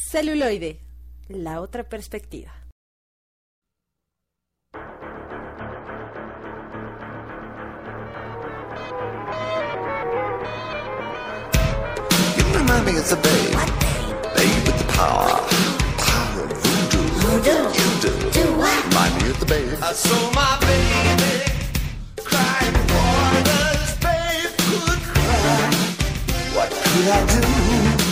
Celuloide, la otra perspectiva. I do?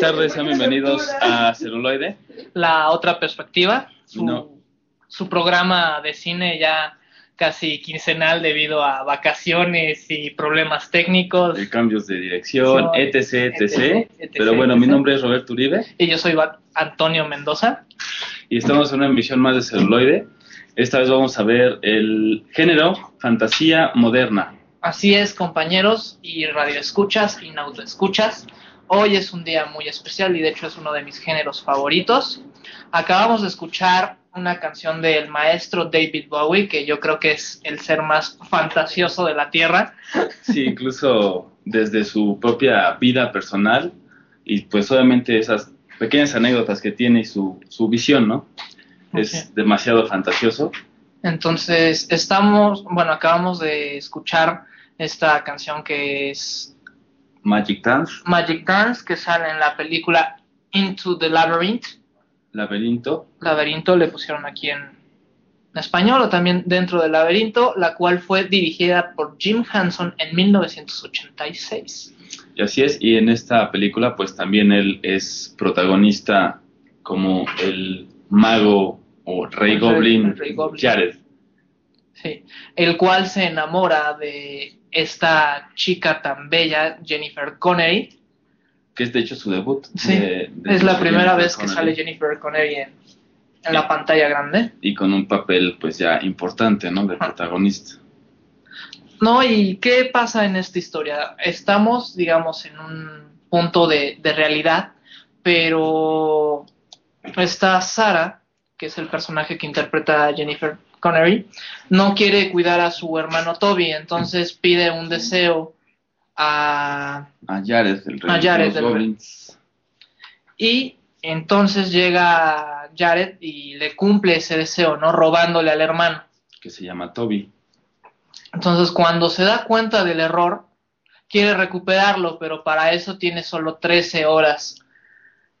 Buenas tardes, sean bienvenidos a Celuloide. la otra perspectiva, su, No. su programa de cine ya casi quincenal debido a vacaciones y problemas técnicos. de cambios de dirección, etc, etc. etc, etc, Pero bueno, mi nombre es Roberto Uribe Y yo soy Antonio Mendoza. y estamos en una emisión más de Celuloide. Esta vez vamos a ver el género fantasía moderna. Así es, compañeros y radioescuchas y nautoescuchas. Hoy es un día muy especial y de hecho es uno de mis géneros favoritos. Acabamos de escuchar una canción del maestro David Bowie, que yo creo que es el ser más fantasioso de la Tierra. Sí, incluso desde su propia vida personal y pues obviamente esas pequeñas anécdotas que tiene y su, su visión, ¿no? Es demasiado fantasioso. Entonces, estamos, bueno, acabamos de escuchar esta canción que es Magic Dance, Magic Dance, que sale en la película Into the Labyrinth. Laberinto, Laberinto le pusieron aquí en español o también dentro del laberinto, la cual fue dirigida por Jim Henson en 1986. Y así es, y en esta película pues también él es protagonista como el mago o rey goblin, rey goblin. Jared. Sí, el cual se enamora de esta chica tan bella, Jennifer Connery. que es de hecho su debut. Sí, de- de es la Jennifer primera vez que sale Jennifer Connery en, en la pantalla grande. Y con un papel pues ya importante, ¿no? De protagonista. No, ¿y qué pasa en esta historia? Estamos, digamos, en un punto de, de realidad, pero está Sara, que es el personaje que interpreta a Jennifer Connery, no quiere cuidar a su hermano Toby, entonces pide un deseo a... A Jared, el rey A Jared, de los goblins. Y entonces llega Jared y le cumple ese deseo, ¿no? Robándole al hermano. que se llama Toby. Entonces, cuando se da cuenta del error, quiere recuperarlo, pero para eso tiene solo 13 horas.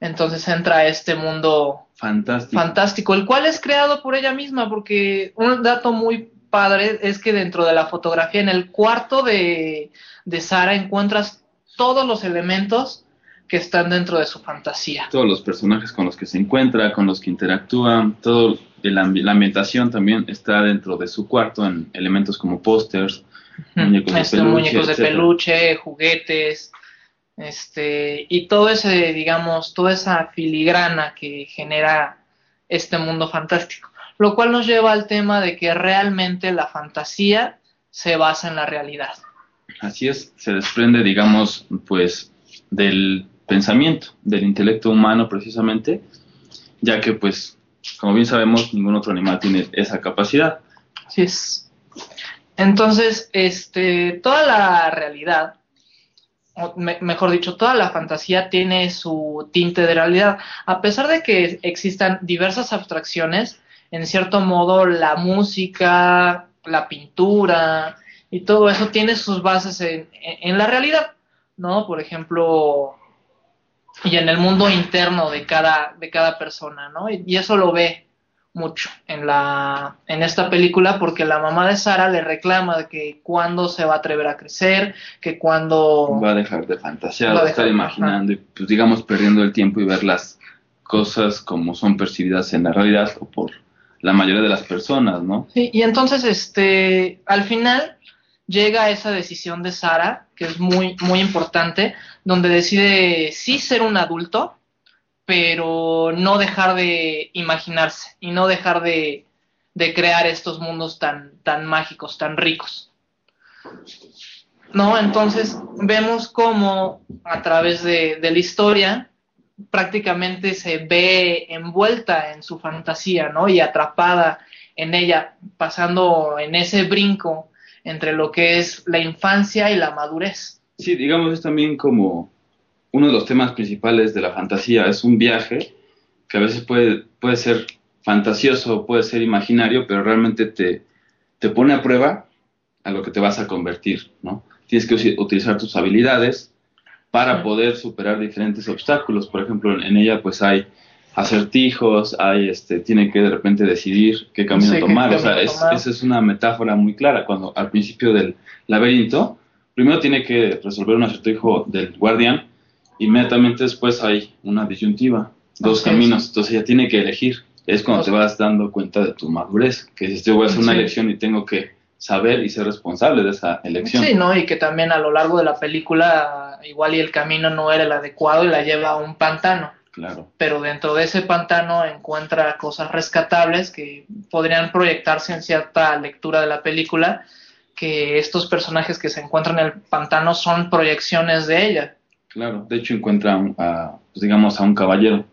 Entonces entra a este mundo Fantástico. fantástico, el cual es creado por ella misma, porque un dato muy padre es que dentro de la fotografía, en el cuarto de, de Sara, encuentras todos los elementos que están dentro de su fantasía. Todos los personajes con los que se encuentra, con los que interactúa, todo el ambi- la ambientación también está dentro de su cuarto en elementos como pósters, Muñecos de Este, peluche, muñecos de peluche, juguetes, este, y todo ese, digamos, toda esa filigrana que genera este mundo fantástico. Lo cual nos lleva al tema de que realmente la fantasía se basa en la realidad. Así es, se desprende, digamos, pues del pensamiento, del intelecto humano precisamente, ya que pues, como bien sabemos, ningún otro animal tiene esa capacidad. Así es. Entonces, este, toda la realidad, me- mejor dicho, toda la fantasía tiene su tinte de realidad. A pesar de que existan diversas abstracciones, en cierto modo la música, la pintura y todo eso tiene sus bases en, en- la realidad, ¿no? Por ejemplo, y en el mundo interno de cada, de cada persona, ¿no? Y, y eso lo ve mucho en la en esta película porque la mamá de Sara le reclama de que cuándo se va a atrever a crecer, que cuándo Va a dejar de fantasear, Va a de estar imaginando y pues digamos perdiendo el tiempo y ver las cosas como son percibidas en la realidad o por la mayoría de las personas, ¿no? Sí, y entonces este al final llega esa decisión de Sara, que es muy muy importante, donde decide sí ser un adulto, pero no dejar de imaginarse y no dejar de, de crear estos mundos tan, tan mágicos, tan ricos. ¿No? Entonces vemos cómo a través de, la historia prácticamente se ve envuelta en su fantasía, ¿no? Y atrapada en ella, pasando en ese brinco entre lo que es la infancia y la madurez. Sí, digamos, es también como uno de los temas principales de la fantasía. Es un viaje que a veces puede, puede ser fantasioso, puede ser imaginario, pero realmente te, te pone a prueba a lo que te vas a convertir, ¿no? Tienes que utilizar tus habilidades para poder superar diferentes obstáculos. Por ejemplo, en, ella pues hay acertijos, hay este, tiene que de repente decidir qué camino Sí, qué tomar. O sea, es- tomar. esa es una metáfora muy clara. Cuando al principio del laberinto, primero tiene que resolver un acertijo del guardián inmediatamente después hay una disyuntiva, dos caminos, entonces ella tiene que elegir. Es cuando te vas dando cuenta de tu madurez, que dices, yo voy a hacer una Sí. elección y tengo que saber y ser responsable de esa elección. Sí, ¿no? Y que también a lo largo de la película igual y el camino no era el adecuado y la lleva a un pantano. Claro, Pero dentro de ese pantano encuentra cosas rescatables que podrían proyectarse en cierta lectura de la película, que estos personajes que se encuentran en el pantano son proyecciones de ella. Claro. De hecho encuentra, a, pues, digamos, a un caballero,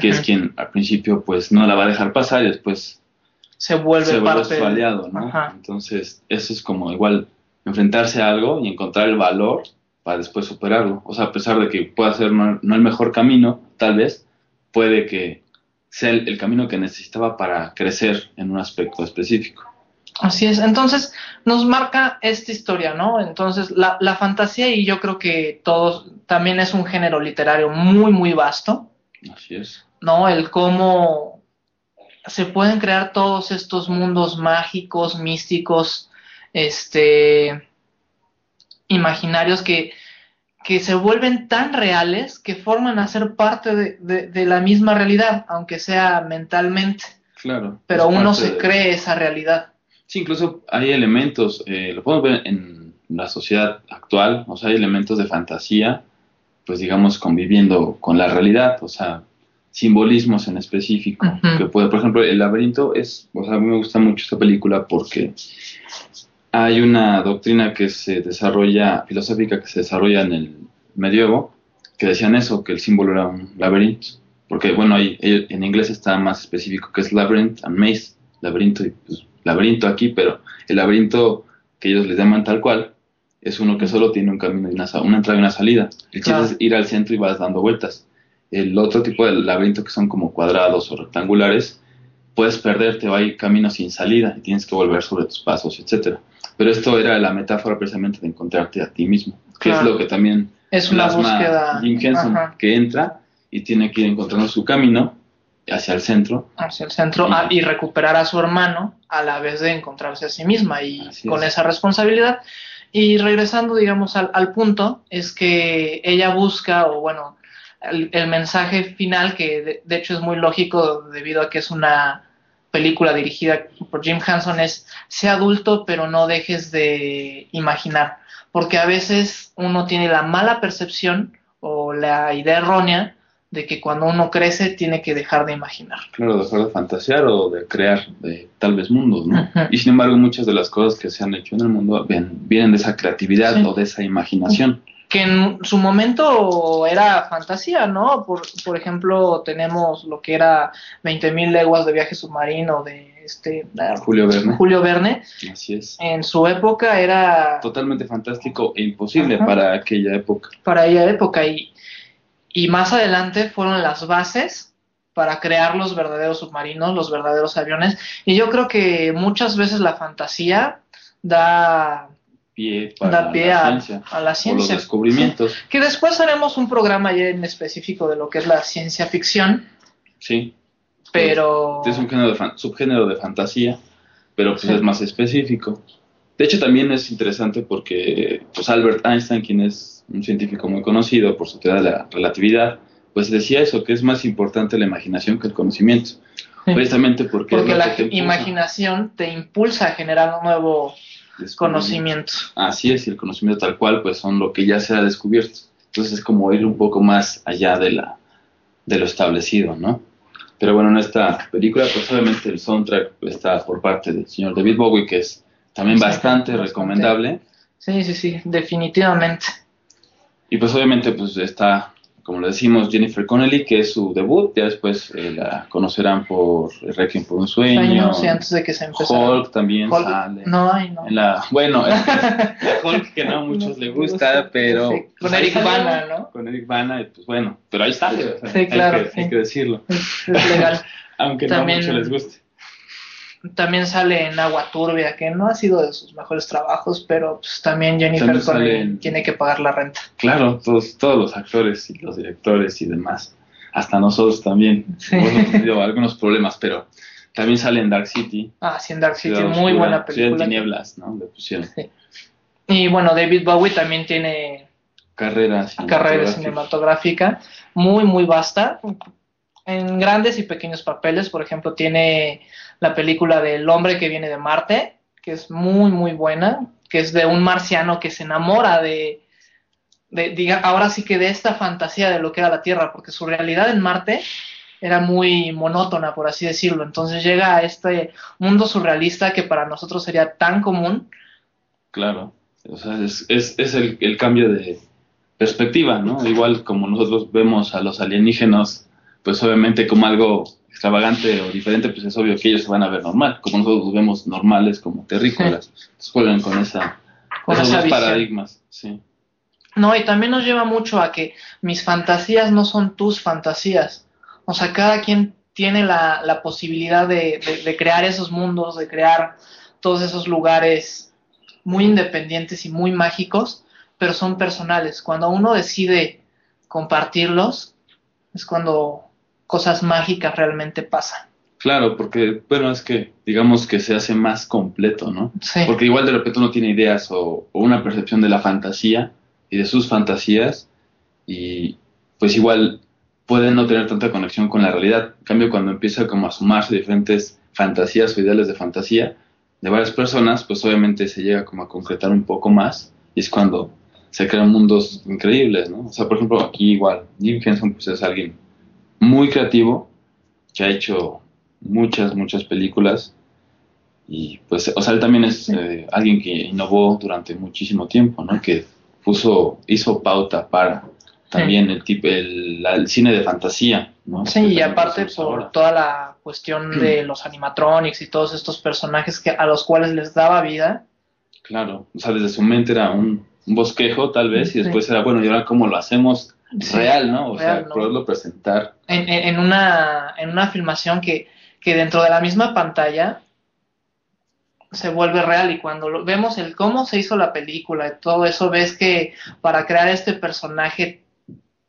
que es quien al principio pues no la va a dejar pasar y después Se vuelve se vuelve parte su aliado, ¿no? Ajá. Entonces, eso es como igual enfrentarse a algo y encontrar el valor para después superarlo. O sea, a pesar de que pueda ser no, no el mejor camino, tal vez, puede que sea el, el camino que necesitaba para crecer en un aspecto específico. Así es, entonces nos marca esta historia, ¿no? Entonces la, la fantasía y yo creo que todos también es un género literario muy, muy vasto, Así es. ¿no? El cómo se pueden crear todos estos mundos mágicos, místicos, este, imaginarios que, que se vuelven tan reales que forman a ser parte de, de- de la misma realidad, aunque sea mentalmente, Claro. pero uno se de- cree esa realidad. Sí, incluso hay elementos, eh, lo podemos ver en la sociedad actual, o sea, hay elementos de fantasía, pues digamos, conviviendo con la realidad, o sea, simbolismos en específico, que puede, por ejemplo, el laberinto es, o sea, a mí me gusta mucho esta película porque hay una doctrina que se desarrolla, filosófica que se desarrolla en el medievo, que decían eso, que el símbolo era un laberinto, porque bueno, ahí en inglés está más específico que es labyrinth and maze, laberinto y pues, laberinto aquí, pero el laberinto que ellos les llaman tal cual es uno que solo tiene un camino y una, una entrada y una salida. El chiste es ir al centro y vas dando vueltas. El otro tipo de laberinto que son como cuadrados o rectangulares, puedes perderte o hay caminos sin salida y tienes que volver sobre tus pasos, etcétera. Pero esto era la metáfora precisamente de encontrarte a ti mismo, que Claro. es lo que también Es una búsqueda Jim Henson, ajá, que entra y tiene que ir encontrando su camino hacia el centro. hacia el centro Y- ah, y recuperar a su hermano a la vez de encontrarse a sí misma y con es. esa responsabilidad. Y regresando, digamos, al, al punto, es que ella busca, o bueno, el, el mensaje final, que de, de hecho es muy lógico debido a que es una película dirigida por Jim Henson, es sea adulto, pero no dejes de imaginar. Porque a veces uno tiene la mala percepción o la idea errónea de que cuando uno crece tiene que dejar de imaginar. Claro, dejar de fantasear o de crear de tal vez mundos, ¿no? Y sin embargo, muchas de las cosas que se han hecho en el mundo vienen de esa creatividad Sí. o de esa imaginación. que en su momento era fantasía, ¿no? Por, por ejemplo, tenemos lo que era 20.000 leguas de viaje submarino de este Julio Verne. Julio Verne. Así es. En su época era Totalmente fantástico e imposible para aquella época. para ella época y, y más adelante fueron las bases para crear los verdaderos submarinos, los verdaderos aviones. Y yo creo que muchas veces la fantasía da, Pie para da pie la a, ciencia a la o los ciencia. descubrimientos. Que después haremos un programa ya en específico de lo que es la ciencia ficción, Sí. pero... Es un género de fan- subgénero de fantasía, pero pues Sí. es más específico. De hecho, también es interesante porque pues Albert Einstein, quien es un científico muy conocido por su teoría de la relatividad, pues decía eso, que es más importante la imaginación que el conocimiento. Sí. Precisamente porque, Porque la te imaginación te impulsa a generar un nuevo conocimiento. Así es, y el conocimiento tal cual, pues son lo que ya se ha descubierto. Entonces es como ir un poco más allá de, la, de lo establecido, ¿no? Pero bueno, en esta película, pues obviamente el soundtrack está por parte del señor David Bowie, que es también Sí, bastante bastante. recomendable. Sí, sí, sí, definitivamente. Y pues obviamente pues está, como le decimos, Jennifer Connelly, que es su debut. Ya después eh, la conocerán por Requiem por un sueño. Y antes de que se empezara. Hulk también Hulk- sale. No, ay, no. En la, bueno, Hulk que no a muchos le gusta, pero... Sí, pues, con ahí Eric. Bana, ¿no? Con Eric Bana, pues bueno, pero ahí sale. o sea, Sí, hay claro, que- sí. Hay que decirlo. Es, es legal. Aunque También- no mucho les guste. También sale en Agua Turbia, que no ha sido de sus mejores trabajos, pero pues, también Jennifer Connelly en- tiene que pagar la renta. Claro, todos, todos los actores y los directores y demás. Hasta nosotros también. Sí. Hemos tenido algunos problemas, pero también sale en Dark City. Ah, sí, en Dark City, Ciudad muy Oscura, buena Ciudad en película. tinieblas, ¿no? Le pusieron. Y bueno, David Bowie también tiene carrera carrera cinematográfica muy, muy vasta, en grandes y pequeños papeles. Por ejemplo, tiene la película del hombre que viene de Marte, que es muy, muy buena, que es de un marciano que se enamora de, diga, ahora sí que de esta fantasía de lo que era la Tierra, porque su realidad en Marte era muy monótona, por así decirlo. Entonces llega a este mundo surrealista que para nosotros sería tan común. Claro, o sea, es, es, es el cambio de perspectiva, ¿no? Igual como nosotros vemos a los alienígenas, pues obviamente como algo extravagante o diferente, pues es obvio que ellos se van a ver normal, como nosotros los vemos normales, como terrícolas. Entonces juegan con esa, Con esos esa dos visión. paradigmas, sí. No, y también nos lleva mucho a que mis fantasías no son tus fantasías. O sea, cada quien tiene la, la posibilidad de, de- de crear esos mundos, de crear todos esos lugares muy independientes y muy mágicos, pero son personales. Cuando uno decide compartirlos, es cuando cosas mágicas realmente pasan. Claro, porque, bueno, es que digamos que se hace más completo, ¿no? Sí, Porque igual de repente uno tiene ideas o, o una percepción de la fantasía y de sus fantasías y pues igual pueden no tener tanta conexión con la realidad. En cambio, cuando empieza como a sumarse diferentes fantasías o ideales de fantasía de varias personas, pues obviamente se llega como a concretar un poco más y es cuando se crean mundos increíbles, ¿no? O sea, por ejemplo, aquí igual, Jim Henson pues es alguien muy creativo que ha hecho muchas, muchas películas y pues, o sea, él también es eh, alguien que innovó durante muchísimo tiempo, ¿no? Que puso, hizo pauta para también el tipo, el, la- el cine de fantasía, ¿no? Sí, y aparte por ahora. toda la cuestión de los animatronics y todos estos personajes que, a los cuales les daba vida, Claro, o sea, desde su mente era un, un bosquejo tal vez y después era, bueno, y ahora cómo lo hacemos real, ¿no? O real, sea, ¿no? poderlo presentar. en, una, en una filmación que, que dentro de la misma pantalla se vuelve real y cuando lo- vemos el cómo se hizo la película y todo eso, ves que para crear este personaje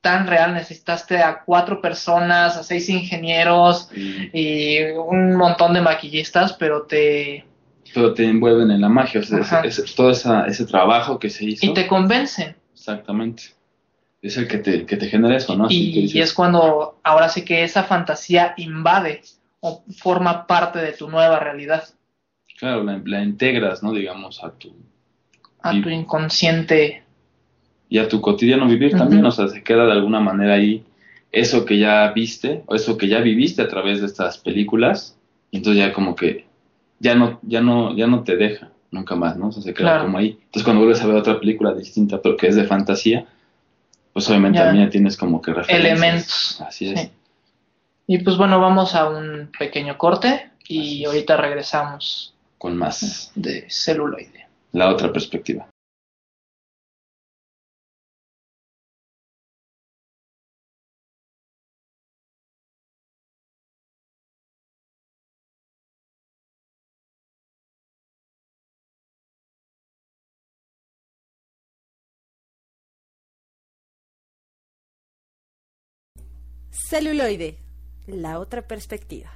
tan real necesitaste a cuatro personas, a seis ingenieros y- y un montón de maquillistas, pero te... pero te envuelven en la magia, o sea, ese- ese- todo esa- ese trabajo que se hizo. y te convencen. Exactamente. Es el que te, que te genera eso, ¿no? Así y, que y es cuando ahora sí que esa fantasía invade o forma parte de tu nueva realidad, Claro, la, la integras, ¿no? Digamos, a tu... a tu inconsciente. Y a tu cotidiano vivir también, o sea, se queda de alguna manera ahí eso que ya viste, o eso que ya viviste a través de estas películas, y entonces ya como que ya no, ya no, ya no te deja nunca más, ¿no? O sea, se queda Claro. como ahí. Entonces cuando vuelves a ver otra película distinta, pero que es de fantasía, pues obviamente Ya. también tienes como que referencias. Elementos. Así es. Sí. Y pues bueno, vamos a un pequeño corte y ahorita regresamos Con más de celuloide. la otra perspectiva. Celuloide, la otra perspectiva.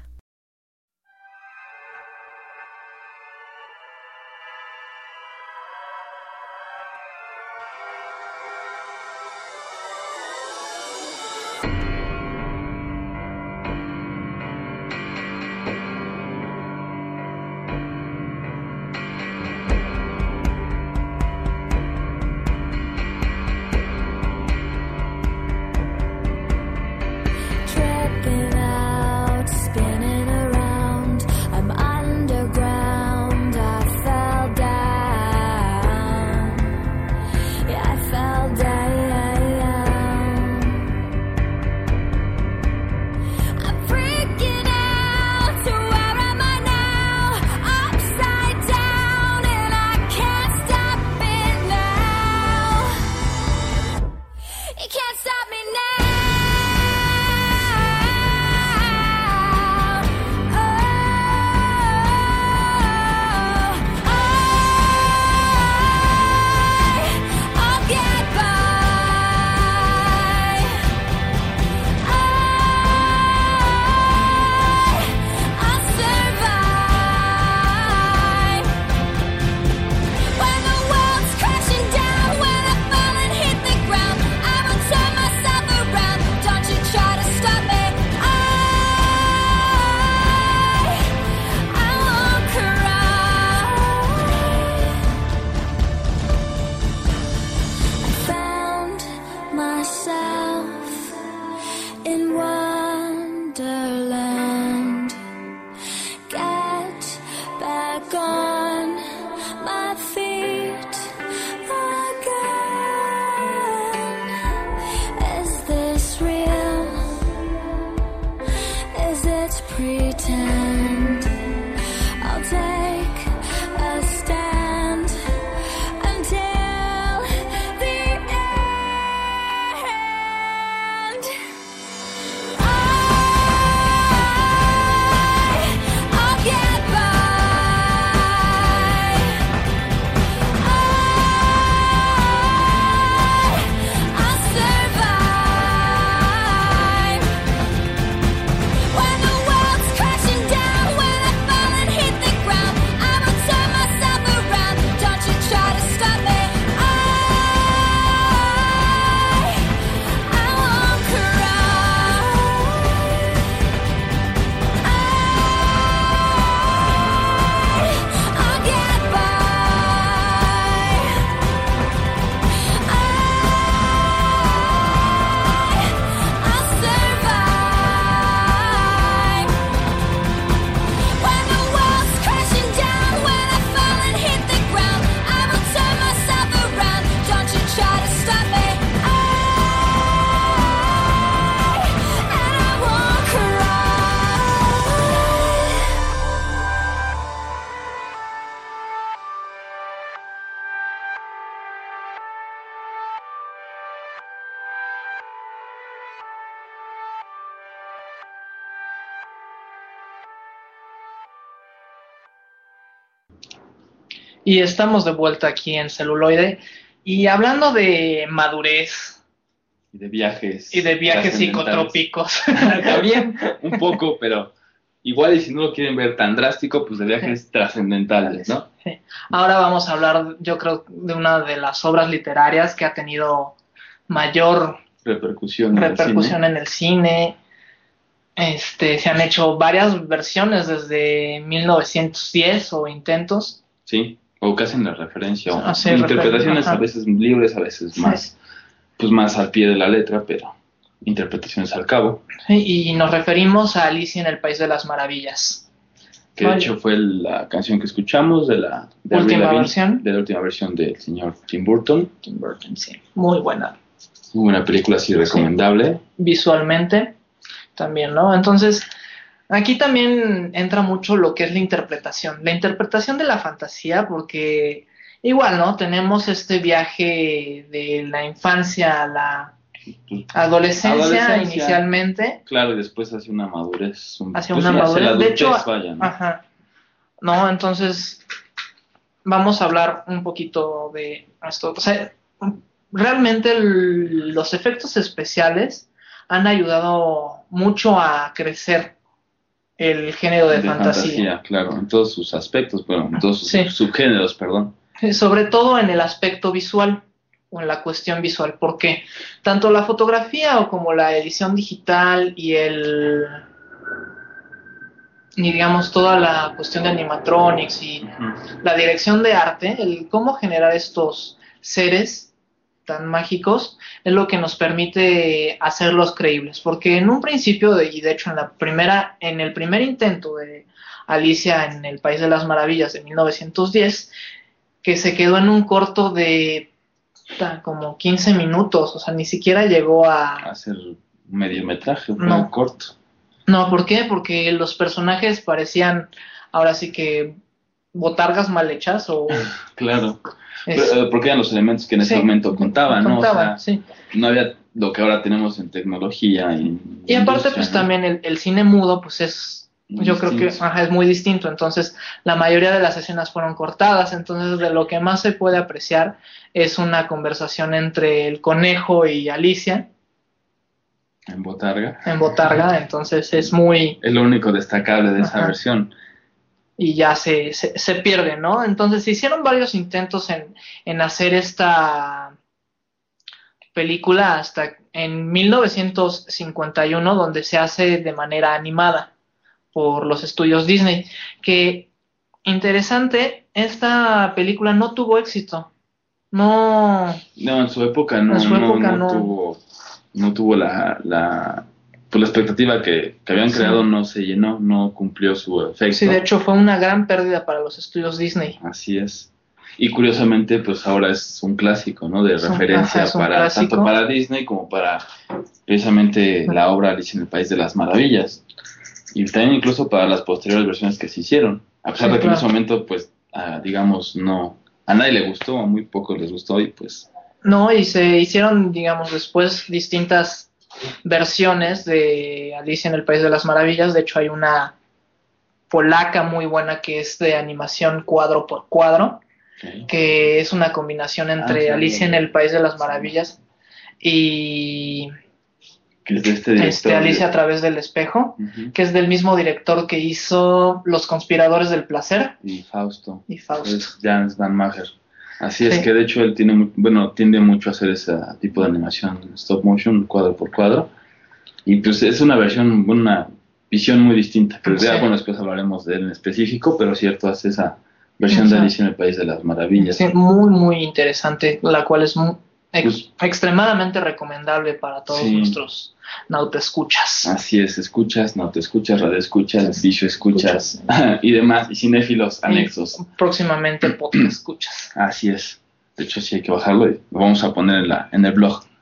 Y estamos de vuelta aquí en celuloide. Y hablando de madurez Y de viajes. y de viajes trascendentales. psicotrópicos. También, un poco, pero igual y si no lo quieren ver tan drástico, pues de viajes trascendentales, ¿no? Sí. Ahora vamos a hablar, yo creo, de una de las obras literarias que ha tenido mayor Repercusión. en el repercusión cine. en el cine. Este, se han hecho varias versiones desde 1910 o intentos. Sí, o que hacen la referencia, o Ah, sí, interpretaciones ajá. a veces libres, a veces Sí. más, pues más al pie de la letra, pero interpretaciones al cabo, Sí, y nos referimos a Alicia en el País de las Maravillas. que Vale. de hecho fue la canción que escuchamos de la de Última Lavigne, versión. de la última versión del señor Tim Burton. Tim Burton, sí. Muy buena. Muy buena película, así recomendable. Visualmente también, ¿no? Entonces, aquí también entra mucho lo que es la interpretación. La interpretación de la fantasía, porque igual, ¿no? Tenemos este viaje de la infancia a la adolescencia, Adolescencia. inicialmente. claro, y después hacia una madurez. un- Hacia pues una sí, hacia madurez. De hecho, vaya, ¿no? Ajá. No, entonces vamos a hablar un poquito de esto. O sea, realmente el- los efectos especiales han ayudado mucho a crecer el género de, fantasía. claro, en todos sus aspectos, bueno, en todos sus Sí. subgéneros, perdón. Sobre todo en el aspecto visual o en la cuestión visual, porque tanto la fotografía o como la edición digital y el y digamos toda la cuestión de animatronics y la dirección de arte, el cómo generar estos seres tan mágicos es lo que nos permite hacerlos creíbles, porque en un principio de- y de hecho en la primera en el primer intento de Alicia en el País de las Maravillas de 1910 que se quedó en un corto de como 15 minutos, o sea, ni siquiera llegó a Hacer un mediometraje, No. un corto. no, ¿por qué? Porque los personajes parecían ahora sí que botargas mal hechas o Claro. es- Pero, eh, porque eran los elementos que en ese Sí, momento contaban, ¿no? O contaban, sea, sí. no había lo que ahora tenemos en tecnología. Y, Y aparte, pues también el, el cine mudo, pues es, Muy yo creo que ajá, es muy distinto. Entonces, la mayoría de las escenas fueron cortadas. Entonces, de lo que más se puede apreciar es una conversación entre el conejo y Alicia En Botarga. en Botarga. Entonces, es muy. Es lo único destacable de esa versión. Y ya se, se, se pierde, ¿no? Entonces se hicieron varios intentos en, en hacer esta película hasta en 1951, donde se hace de manera animada por los estudios Disney. Que interesante, esta película no tuvo éxito. No, No, en su época no, En su no, no no. tuvo no tuvo la, la, pues la expectativa que, que habían Sí. creado, no se llenó, no cumplió su efecto. Sí, de hecho fue una gran pérdida para los estudios Disney. Así es. Y curiosamente, pues ahora es un clásico, ¿no? De Es referencia un para clásico. tanto para Disney como para precisamente la obra Alicia en el País de las Maravillas. Y también incluso para las posteriores versiones que se hicieron. A pesar Sí, de que en ese momento, pues, ah, digamos, no, a nadie le gustó, a muy pocos les gustó y pues, No, y se hicieron, digamos, después distintas versiones de Alicia en el País de las Maravillas. De hecho, hay una polaca muy buena que es de animación cuadro por cuadro, que es una combinación entre Ah, sí, Alicia en el País de las Maravillas y que es de este director. este, Alicia a través del espejo, que es del mismo director que hizo Los Conspiradores del Placer Y Fausto. y Fausto. Es Jans Van. Así es Sí. que de hecho él tiene, bueno, tiende mucho a hacer ese tipo de animación stop motion, cuadro por cuadro. Y pues es una versión, una visión muy distinta. Que Sí. ya, bueno, después hablaremos de él en específico, pero cierto, hace esa versión de. Alicia en el País de las Maravillas. Sí, muy, muy interesante, la cual es mu- ex- Pues- extremadamente recomendable para todos Sí. nuestros nautascuchas. Así es, escuchas, no te escuchas, radio escuchas, escuchas, y demás, y cinéfilos anexos. Y próximamente podcast escuchas. Así es. De hecho, sí hay que bajarlo y lo vamos a poner en, la, en el blog.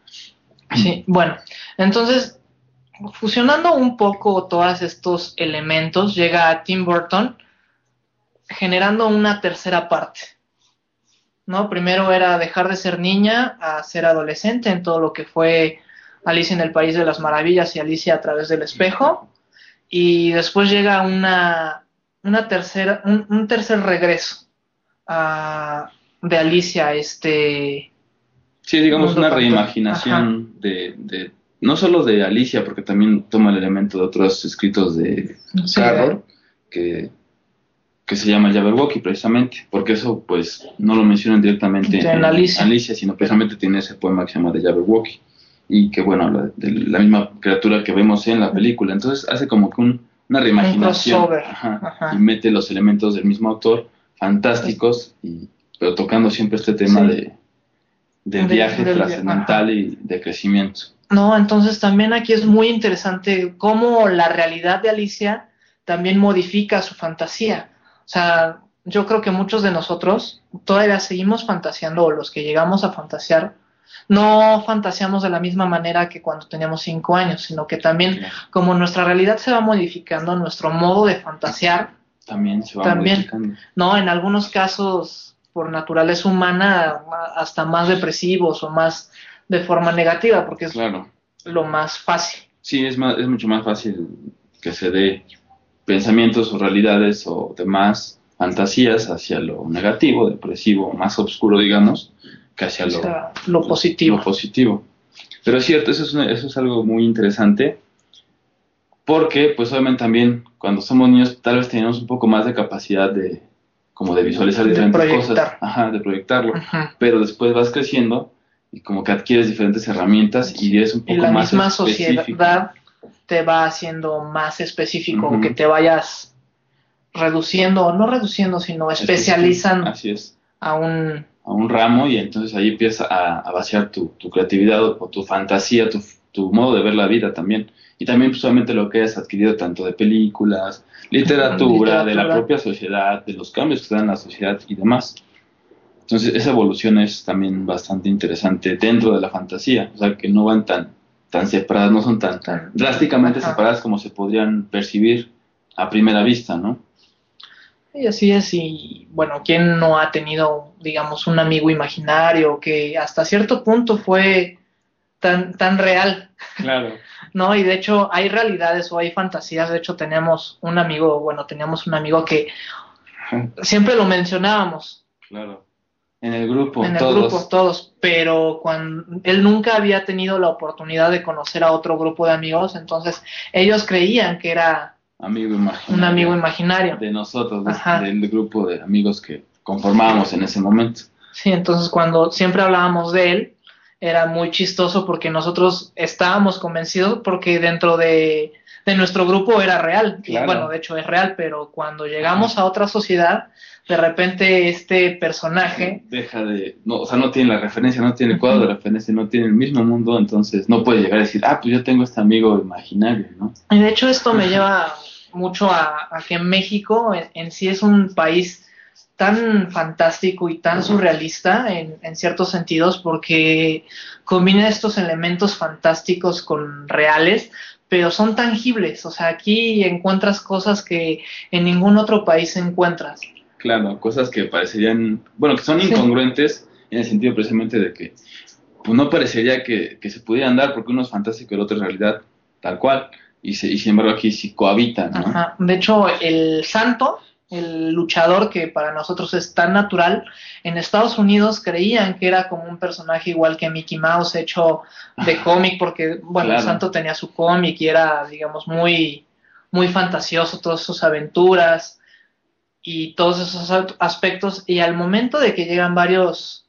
Sí, bueno, entonces, fusionando un poco todos estos elementos, llega Tim Burton generando una tercera parte. ¿No? Primero era dejar de ser niña a ser adolescente en todo lo que fue Alicia en el País de las Maravillas y Alicia a través del espejo. Y después llega una, una tercera, un, un tercer regreso a- de Alicia a este Sí, digamos una reimaginación de, de, no solo de Alicia, porque también toma el elemento de otros escritos de Sí, Carroll, que, que se llama Jabberwocky precisamente, porque eso pues no lo mencionan directamente En Alicia. sino precisamente tiene ese poema que se llama de Jabberwocky, y que bueno, habla de la misma criatura que vemos en la película, entonces hace como que un- una reimaginación crossover. ajá, Ajá. y mete los elementos del mismo autor, fantásticos, y, pero tocando siempre este tema Sí. de, del De- viaje del trascendental y de crecimiento. No, entonces también aquí es muy interesante cómo la realidad de Alicia también modifica su fantasía. O sea, yo creo que muchos de nosotros todavía seguimos fantaseando o los que llegamos a fantasear, no fantaseamos de la misma manera que cuando teníamos cinco años, sino que también como nuestra realidad se va modificando, nuestro modo de fantasear, También se va También. modificando. no, en algunos casos por naturaleza humana hasta más depresivos o más de forma negativa, porque es Claro. lo más fácil. Sí, es, más, es mucho más fácil que se dé pensamientos o realidades o demás fantasías hacia lo negativo, depresivo, más oscuro, digamos, que hacia O lo, sea, lo positivo. lo positivo. Pero es cierto, eso es, una- eso es algo muy interesante, porque pues obviamente también cuando somos niños tal vez tenemos un poco más de capacidad de como de visualizar De diferentes proyectar. cosas, ajá, de proyectarlo, pero después vas creciendo y como que adquieres diferentes herramientas y eres un Y poco la más misma específico. sociedad te va haciendo más específico, que te vayas reduciendo, o no reduciendo, sino especializando Así es, a un... a un ramo y entonces ahí empieza a, a vaciar tu, tu creatividad o, tu fantasía, tu, tu modo de ver la vida también. Y también pues, obviamente lo que has adquirido tanto de películas, literatura, de la Literatura. propia sociedad, de los cambios que se dan en la sociedad y demás. Entonces esa evolución es también bastante interesante dentro de la fantasía, o sea que no van tan, tan separadas, no son tan, Tan- drásticamente Ajá. separadas como se podrían percibir a primera vista, ¿no? Y así es, y bueno, ¿quién no ha tenido, digamos, un amigo imaginario que hasta cierto punto fue tan, tan real? Claro. ¿no? Y de hecho hay realidades o hay fantasías. De hecho tenemos un amigo, bueno, teníamos un amigo que siempre lo mencionábamos Claro. En el grupo, en el todos. grupo todos, pero cuando él nunca había tenido la oportunidad de conocer a otro grupo de amigos, entonces ellos creían que era amigo un amigo imaginario. de nosotros, de- del grupo de amigos que conformábamos en ese momento. Sí, entonces cuando siempre hablábamos de él, era muy chistoso porque nosotros estábamos convencidos porque dentro de, de nuestro grupo era real. Y bueno, de hecho es real, pero cuando llegamos a otra sociedad, de repente este personaje Deja de, no, o sea, no tiene la referencia, no tiene el cuadro de referencia, no tiene el mismo mundo, entonces no puede llegar a decir, ah, pues yo tengo este amigo imaginario, ¿no? Y de hecho esto me lleva mucho a, a que México en, en sí es un país tan fantástico y tan surrealista en, en ciertos sentidos porque combina estos elementos fantásticos con reales, pero son tangibles. O sea, aquí encuentras cosas que en ningún otro país encuentras. Claro, cosas que parecerían, bueno, que son Sí. incongruentes en el sentido precisamente de que pues no parecería que, que se pudieran dar porque uno es fantástico y el otro es realidad tal cual. Y, se- y sin embargo aquí sí cohabitan, ¿no? Ajá. De hecho, el santo, el luchador que para nosotros es tan natural, en Estados Unidos creían que era como un personaje igual que Mickey Mouse hecho de cómic, porque, bueno, Claro. santo tenía su cómic y era, digamos, muy, muy fantasioso, todas sus aventuras y todos esos aspectos. Y al momento de que llegan varios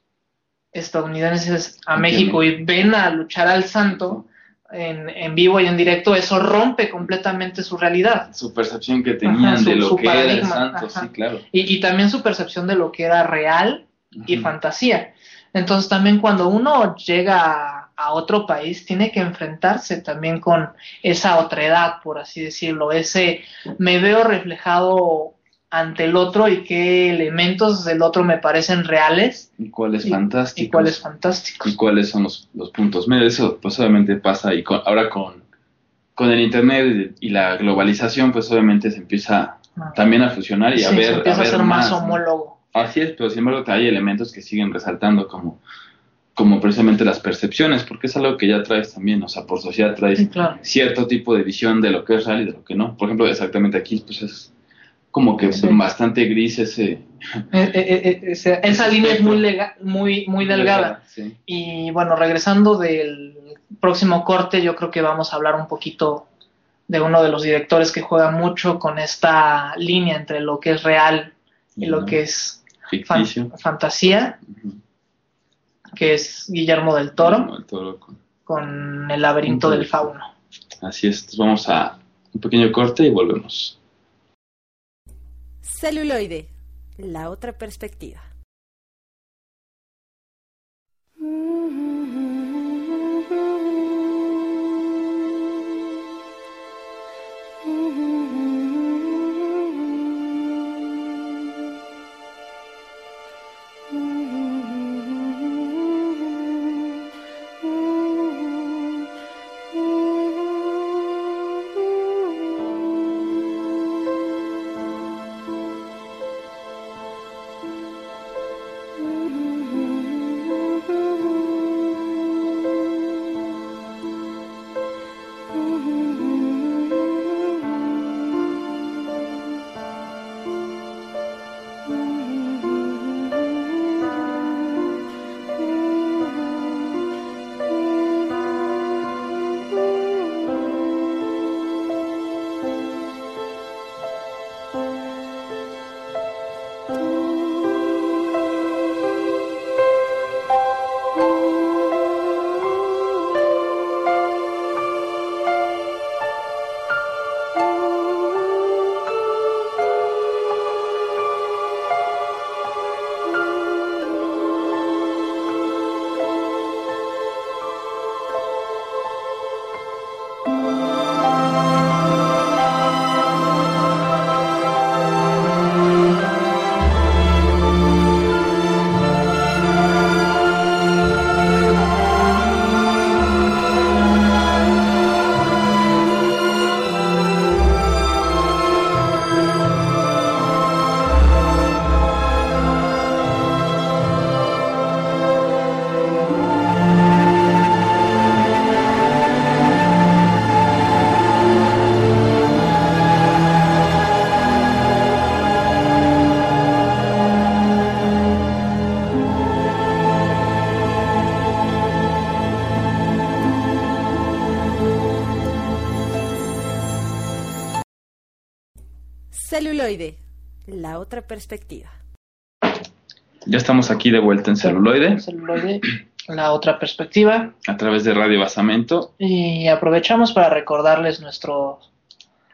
estadounidenses a Entiendo. México y ven a luchar al santo en, en vivo y en directo, eso rompe completamente su realidad. Su percepción que tenían Ajá, su- de lo que era el santo, ajá. sí, claro. Y, y también su percepción de lo que era real y fantasía. Entonces también cuando uno llega a, a otro país tiene que enfrentarse también con esa otredad, por así decirlo, ese me veo reflejado ante el otro y qué elementos del otro me parecen reales Y cuáles fantásticos. y cuáles fantásticos. y cuáles son los, los puntos medios. Eso pues obviamente pasa y con- ahora con, con el internet y la globalización pues obviamente se empieza Ah. también a fusionar y Sí, a se ver, empieza a ver ser más homólogo. Así es, pero sin embargo hay elementos que siguen resaltando como, como precisamente las percepciones, porque es algo que ya traes también, o sea, por sociedad traes Sí, claro. cierto tipo de visión de lo que es real y de lo que no. Por ejemplo, exactamente aquí pues es como que Sí. bastante gris ese... Eh, eh, eh, ese- esa Ese línea es muy, lega- muy, muy delgada. Sí. Y bueno, regresando del próximo corte, yo creo que vamos a hablar un poquito de uno de los directores que juega mucho con esta línea entre lo que es real y lo que es fan- fantasía, que es Guillermo del Toro, Guillermo del Toro con- con El laberinto del fauno. Así es, vamos a un pequeño corte y volvemos. Celuloide, la otra perspectiva. Perspectiva. Ya estamos aquí de vuelta en celuloide. Celuloide. La otra perspectiva. a través de Radio Basamento, Y aprovechamos para recordarles nuestro,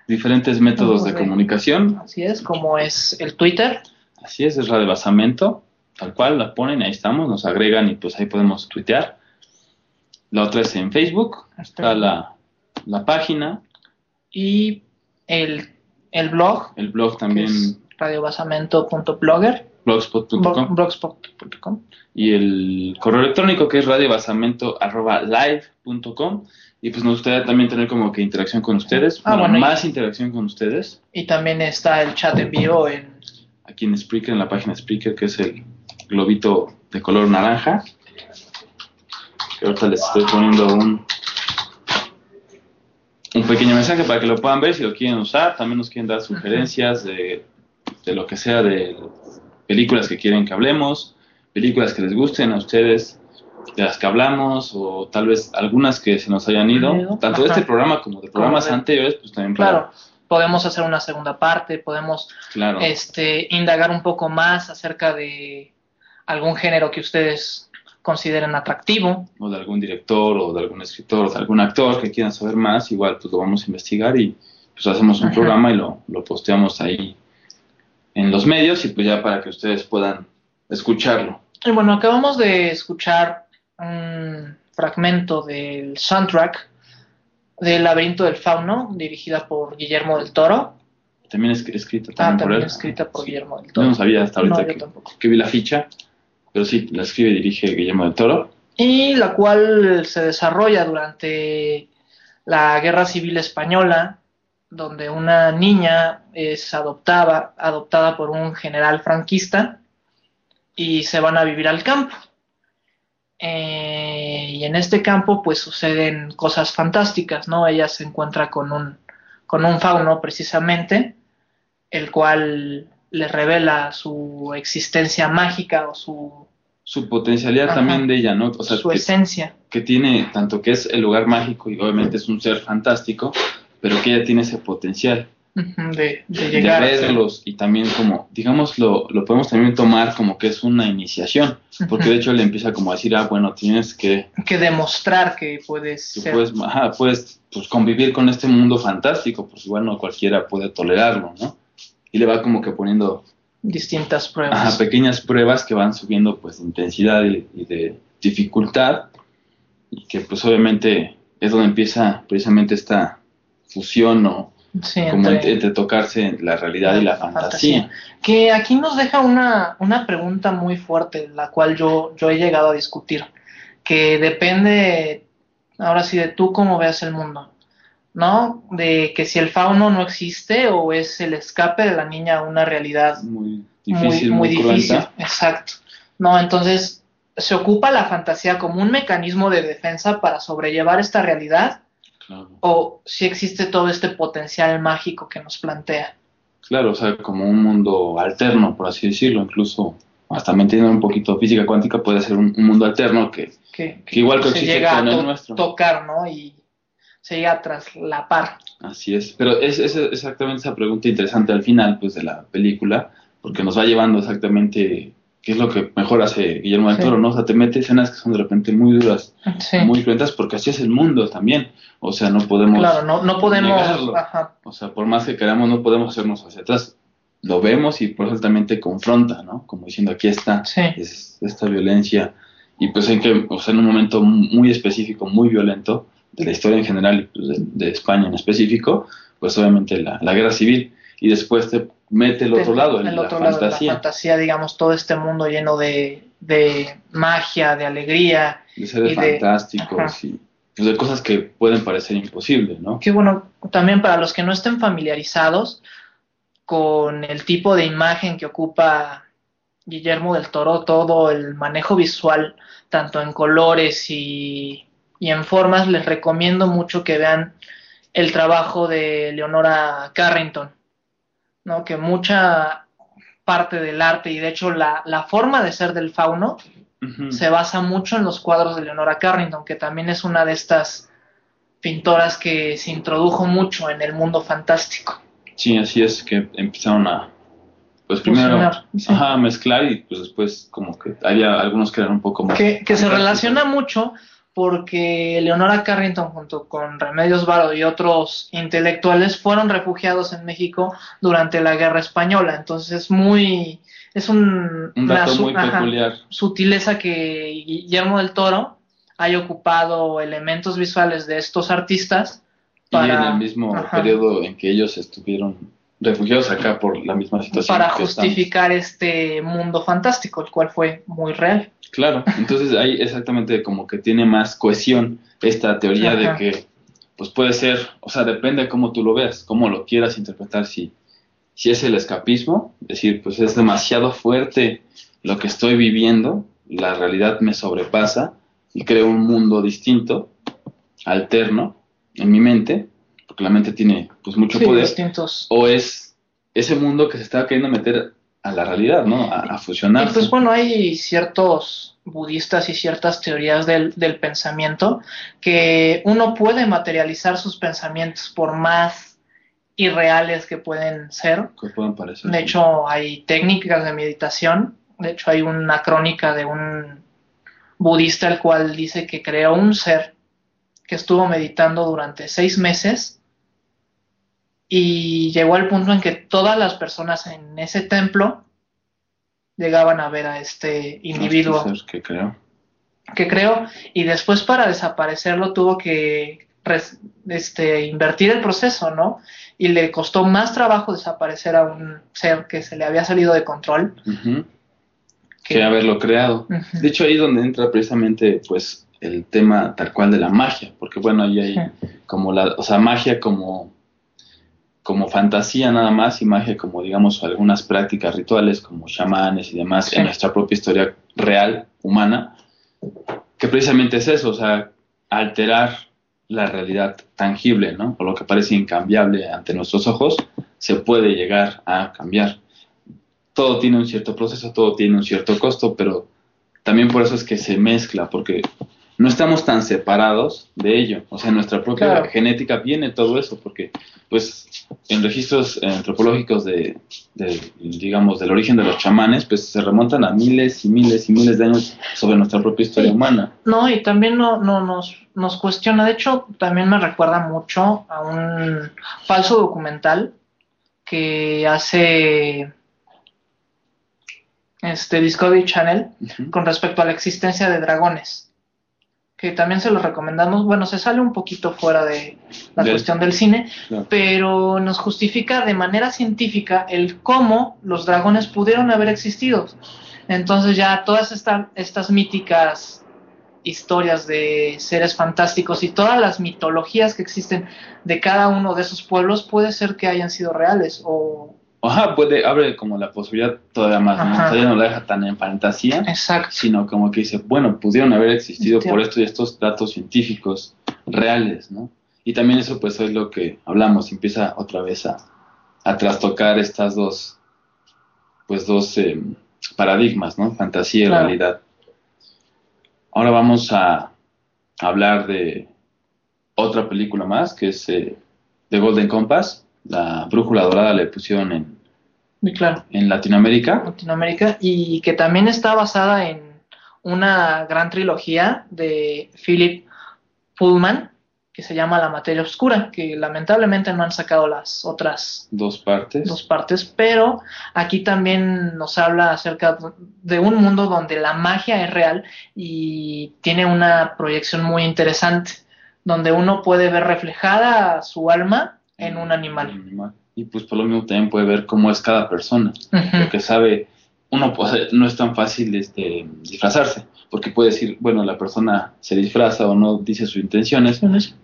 diferentes métodos de comunicación. así es, como es el Twitter. Así es, es Radio Basamento, tal cual, la ponen, ahí estamos, nos agregan y pues ahí podemos tuitear. La otra es en Facebook, está la, la página, Y el, el blog, el blog también, es radiobasamento.blogger, blogspot.com, blogspot.com. y el correo electrónico que es radiobasamento.live.com. Y pues nos gustaría también tener como que interacción con ustedes, Ah, bueno, bueno, y- más interacción con ustedes. Y también está el chat en vivo en aquí en Spreaker, en la página Spreaker, que es el globito de color naranja. Que ahorita les estoy poniendo un, un pequeño mensaje para que lo puedan ver si lo quieren usar. También nos quieren dar sugerencias de, de lo que sea, de películas que quieren que hablemos, películas que les gusten a ustedes, de las que hablamos, o tal vez algunas que se nos hayan ido, tanto de este programa como de programas anteriores, pues también para- Claro, podemos hacer una segunda parte, podemos claro. este, indagar un poco más acerca de algún género que ustedes consideren atractivo. o de algún director o de algún escritor o de algún actor que quieran saber más, igual pues lo vamos a investigar y pues hacemos un Ajá. programa y lo, lo posteamos ahí en los medios y pues ya para que ustedes puedan escucharlo. Y bueno, acabamos de escuchar un fragmento del soundtrack del Laberinto del Fauno, dirigida por Guillermo del Toro. También es escrita Ah, también por también él. escrita por Guillermo del Toro. no sabía hasta ahorita No, que, que vi la ficha, pero sí, la escribe y dirige Guillermo del Toro. y la cual se desarrolla durante la Guerra Civil Española, donde una niña es adoptada, adoptada por un general franquista y se van a vivir al campo. Eh, y en este campo pues suceden cosas fantásticas, ¿no? Ella se encuentra con un, con un fauno precisamente, el cual le revela su existencia mágica o su, Su potencialidad Ajá. también de ella, ¿no? O sea, su que, esencia. que tiene tanto que es el lugar mágico y obviamente es un ser fantástico, pero que ella tiene ese potencial. De, de de llegar ser- verlos y también como, digamos, lo, lo podemos también tomar como que es una iniciación, porque de hecho le empieza como a decir, ah, bueno, tienes que, que demostrar que puedes que ser puedes, ajá, puedes pues, convivir con este mundo fantástico, pues igual no cualquiera puede tolerarlo, ¿no? Y le va como que poniendo distintas pruebas. ajá, pequeñas pruebas que van subiendo pues de intensidad y, y de dificultad, y que pues obviamente es donde empieza precisamente esta fusión o Sí, como entre- tocarse la realidad y la fantasía. Que aquí nos deja una, una pregunta muy fuerte, la cual yo, yo he llegado a discutir, que depende, ahora sí, de tú cómo veas el mundo, ¿no? De que si el fauno no existe o es el escape de la niña a una realidad muy difícil, muy, muy, muy difícil. cruenta. Exacto. No, entonces se ocupa la fantasía como un mecanismo de defensa para sobrellevar esta realidad Claro. o si existe todo este potencial mágico que nos plantea. Claro, o sea, como un mundo alterno, por así decirlo, incluso hasta metiendo un poquito física cuántica puede ser un, un mundo alterno que, Que, que igual que se existe llega a el nuestro. tocar, ¿no? Y se llega a traslapar. Así es, pero es, es exactamente esa pregunta interesante al final pues de la película, porque nos va llevando exactamente qué es lo que mejor hace Guillermo del Sí. Toro, ¿no? O sea, te mete escenas que son de repente muy duras, Sí. muy cruentas, porque así es el mundo también, o sea, no podemos... claro, no, no podemos. Ajá. O sea, por más que queramos, no podemos hacernos hacia atrás. Lo vemos y por eso también te confronta, ¿no? Como diciendo, aquí está, Sí. es esta violencia. Y pues en que, o sea, en un momento muy específico, muy violento, de la historia en general y pues, de, de España en específico, pues obviamente la, la guerra civil. Y después te mete el otro lado, el, el la otro lado de la fantasía, fantasía, digamos, todo este mundo lleno de, de magia, de alegría. de seres de- fantásticos ajá. y pues, de cosas que pueden parecer imposibles, ¿no? Que bueno, también para los que no estén familiarizados con el tipo de imagen que ocupa Guillermo del Toro, todo el manejo visual, tanto en colores y, y en formas, les recomiendo mucho que vean el trabajo de Leonora Carrington, ¿no? que mucha parte del arte y de hecho la, la forma de ser del fauno se basa mucho en los cuadros de Leonora Carrington, que también es una de estas pintoras que se introdujo mucho en el mundo fantástico. Sí, así es, que empezaron a, pues primero Fusionar, sí. ajá, mezclar y pues después como que había algunos que eran un poco más... que, que se relaciona mucho porque Leonora Carrington junto con Remedios Varo y otros intelectuales fueron refugiados en México durante la Guerra Española. Entonces es muy... Es un, Un una dato muy ajá, peculiar. sutileza que Guillermo del Toro haya ocupado elementos visuales de estos artistas Y en el mismo ajá, periodo en que ellos estuvieron refugiados acá por la misma situación. para estamos. justificar este mundo fantástico, el cual fue muy real. Claro, entonces ahí exactamente como que tiene más cohesión esta teoría de que pues puede ser, o sea, depende de cómo tú lo veas, cómo lo quieras interpretar, si, si es el escapismo, es decir, pues es demasiado fuerte lo que estoy viviendo, la realidad me sobrepasa y creo un mundo distinto, alterno, en mi mente, porque la mente tiene pues mucho Sí, poder, distintos. o es ese mundo que se está queriendo meter a la realidad, ¿no? A, a Y fusionarse. pues bueno, hay ciertos budistas y ciertas teorías del, del pensamiento que uno puede materializar sus pensamientos por más irreales que pueden ser. que pueden parecer. De hecho, hay técnicas de meditación. De hecho, hay una crónica de un budista el cual dice que creó un ser que estuvo meditando durante seis meses y llegó al punto en que todas las personas en ese templo llegaban a ver a este individuo que creo. que creó y después para desaparecerlo tuvo que este, invertir el proceso, ¿no? Y le costó más trabajo desaparecer a un ser que se le había salido de control. Que, Que haberlo creado. Ujú. De hecho, ahí es donde entra precisamente, pues, el tema tal cual de la magia, porque bueno, ahí hay como la, o sea, magia como, como fantasía nada más y magia como, digamos, algunas prácticas rituales como chamanes y demás Sí. en nuestra propia historia real, humana, que precisamente es eso, o sea, alterar la realidad tangible, ¿no? O lo que parece incambiable ante nuestros ojos, se puede llegar a cambiar. Todo tiene un cierto proceso, todo tiene un cierto costo, pero también por eso es que se mezcla, porque no estamos tan separados de ello. O sea, en nuestra propia Claro. genética viene todo eso, porque pues en registros antropológicos de, de, digamos, del origen de los chamanes, pues se remontan a miles y miles y miles de años sobre nuestra propia historia Sí. humana. No, y también no, no nos, nos cuestiona, de hecho, también me recuerda mucho a un falso documental que hace este Discovery Channel con respecto a la existencia de dragones, que también se los recomendamos. Bueno, se sale un poquito fuera de la cuestión del cine, pero nos justifica de manera científica el cómo los dragones pudieron haber existido. Entonces ya todas esta- estas míticas historias de seres fantásticos y todas las mitologías que existen de cada uno de esos pueblos puede ser que hayan sido reales o Ajá, puede, abre como la posibilidad todavía más, ¿no? O sea, ya no la deja tan en fantasía, exacto. sino como que dice, bueno, pudieron haber existido por esto y estos datos científicos reales, ¿no? Y también eso pues es lo que hablamos, empieza otra vez a, a trastocar estas dos, pues dos eh, paradigmas, ¿no? Fantasía y Claro. realidad. Ahora vamos a hablar de otra película más, que es eh, The Golden Compass, la brújula dorada le pusieron en, claro. en Latinoamérica. Latinoamérica y que también está basada en una gran trilogía de Philip Pullman que se llama La materia oscura, que lamentablemente no han sacado las otras Dos partes. dos partes, pero aquí también nos habla acerca de un mundo donde la magia es real y tiene una proyección muy interesante, donde uno puede ver reflejada su alma en un animal. animal. Y pues por lo mismo también puede ver cómo es cada persona, Ujú. porque sabe, uno pues, no es tan fácil este, disfrazarse, porque puede decir, bueno, la persona se disfraza o no dice sus intenciones,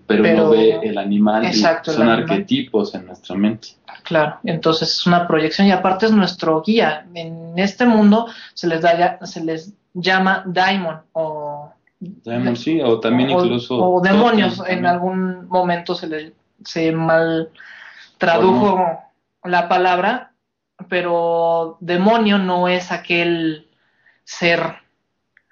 pero, Pero- uno ve el animal Exacto, y son animal. arquetipos en nuestra mente. Claro, entonces es una proyección y aparte es nuestro guía. En este mundo se les da se les llama daimon o Diamond, sí, o también o, incluso... o demonios. totem, En algún momento se le se mal tradujo la palabra, pero demonio no es aquel ser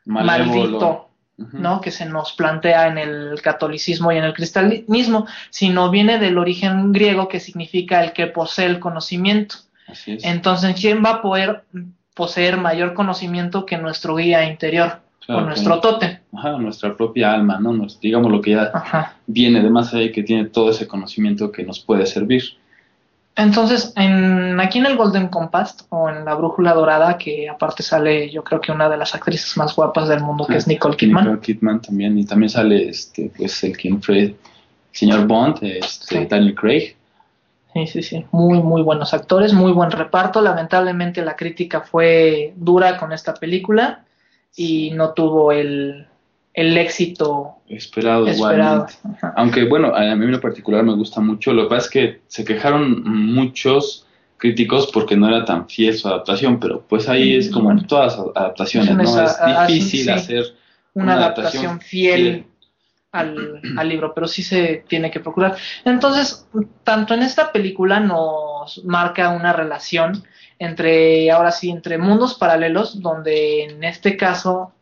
Malévolo. maldito. ¿no? Que se nos plantea en el catolicismo y en el cristianismo, sino viene del origen griego que significa el que posee el conocimiento. Así es. Entonces, ¿quién va a poder poseer mayor conocimiento que nuestro guía interior Claro, o nuestro como- tótem? Ajá, nuestra propia alma, ¿no? Nos, digamos lo que ya Ajá. viene de más allá y que tiene todo ese conocimiento que nos puede servir. Entonces, en, aquí en el Golden Compass o en la Brújula Dorada, que aparte sale yo creo que una de las actrices más guapas del mundo, que es Nicole Kidman. Nicole Kidman también, y también sale este, pues el quien fue el señor Bond, este, Sí. Daniel Craig. Sí, sí, sí. Muy, muy buenos actores, muy buen reparto. Lamentablemente la crítica fue dura con esta película y no tuvo el, el éxito Esperado, esperado. Aunque bueno, a mí en lo particular me gusta mucho. Lo que pasa es que se quejaron muchos críticos porque no era tan fiel su adaptación, pero pues ahí Mm, es como bueno. en todas las adaptaciones, ¿no? Es difícil sí. hacer Una, Una adaptación, adaptación fiel, fiel. Al, al libro, pero sí se tiene que procurar. Entonces, tanto en esta película nos marca una relación entre, ahora sí, entre mundos paralelos, donde en este caso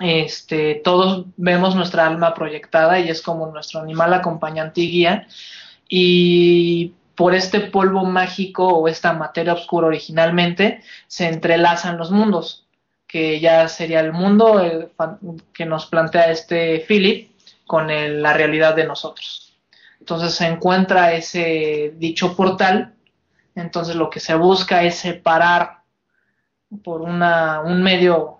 este, todos vemos nuestra alma proyectada y es como nuestro animal acompañante y guía. Y por este polvo mágico o esta materia oscura originalmente se entrelazan los mundos, que ya sería el mundo que nos plantea este Philip con la realidad de nosotros. Entonces se encuentra ese dicho portal, entonces lo que se busca es separar por una, un medio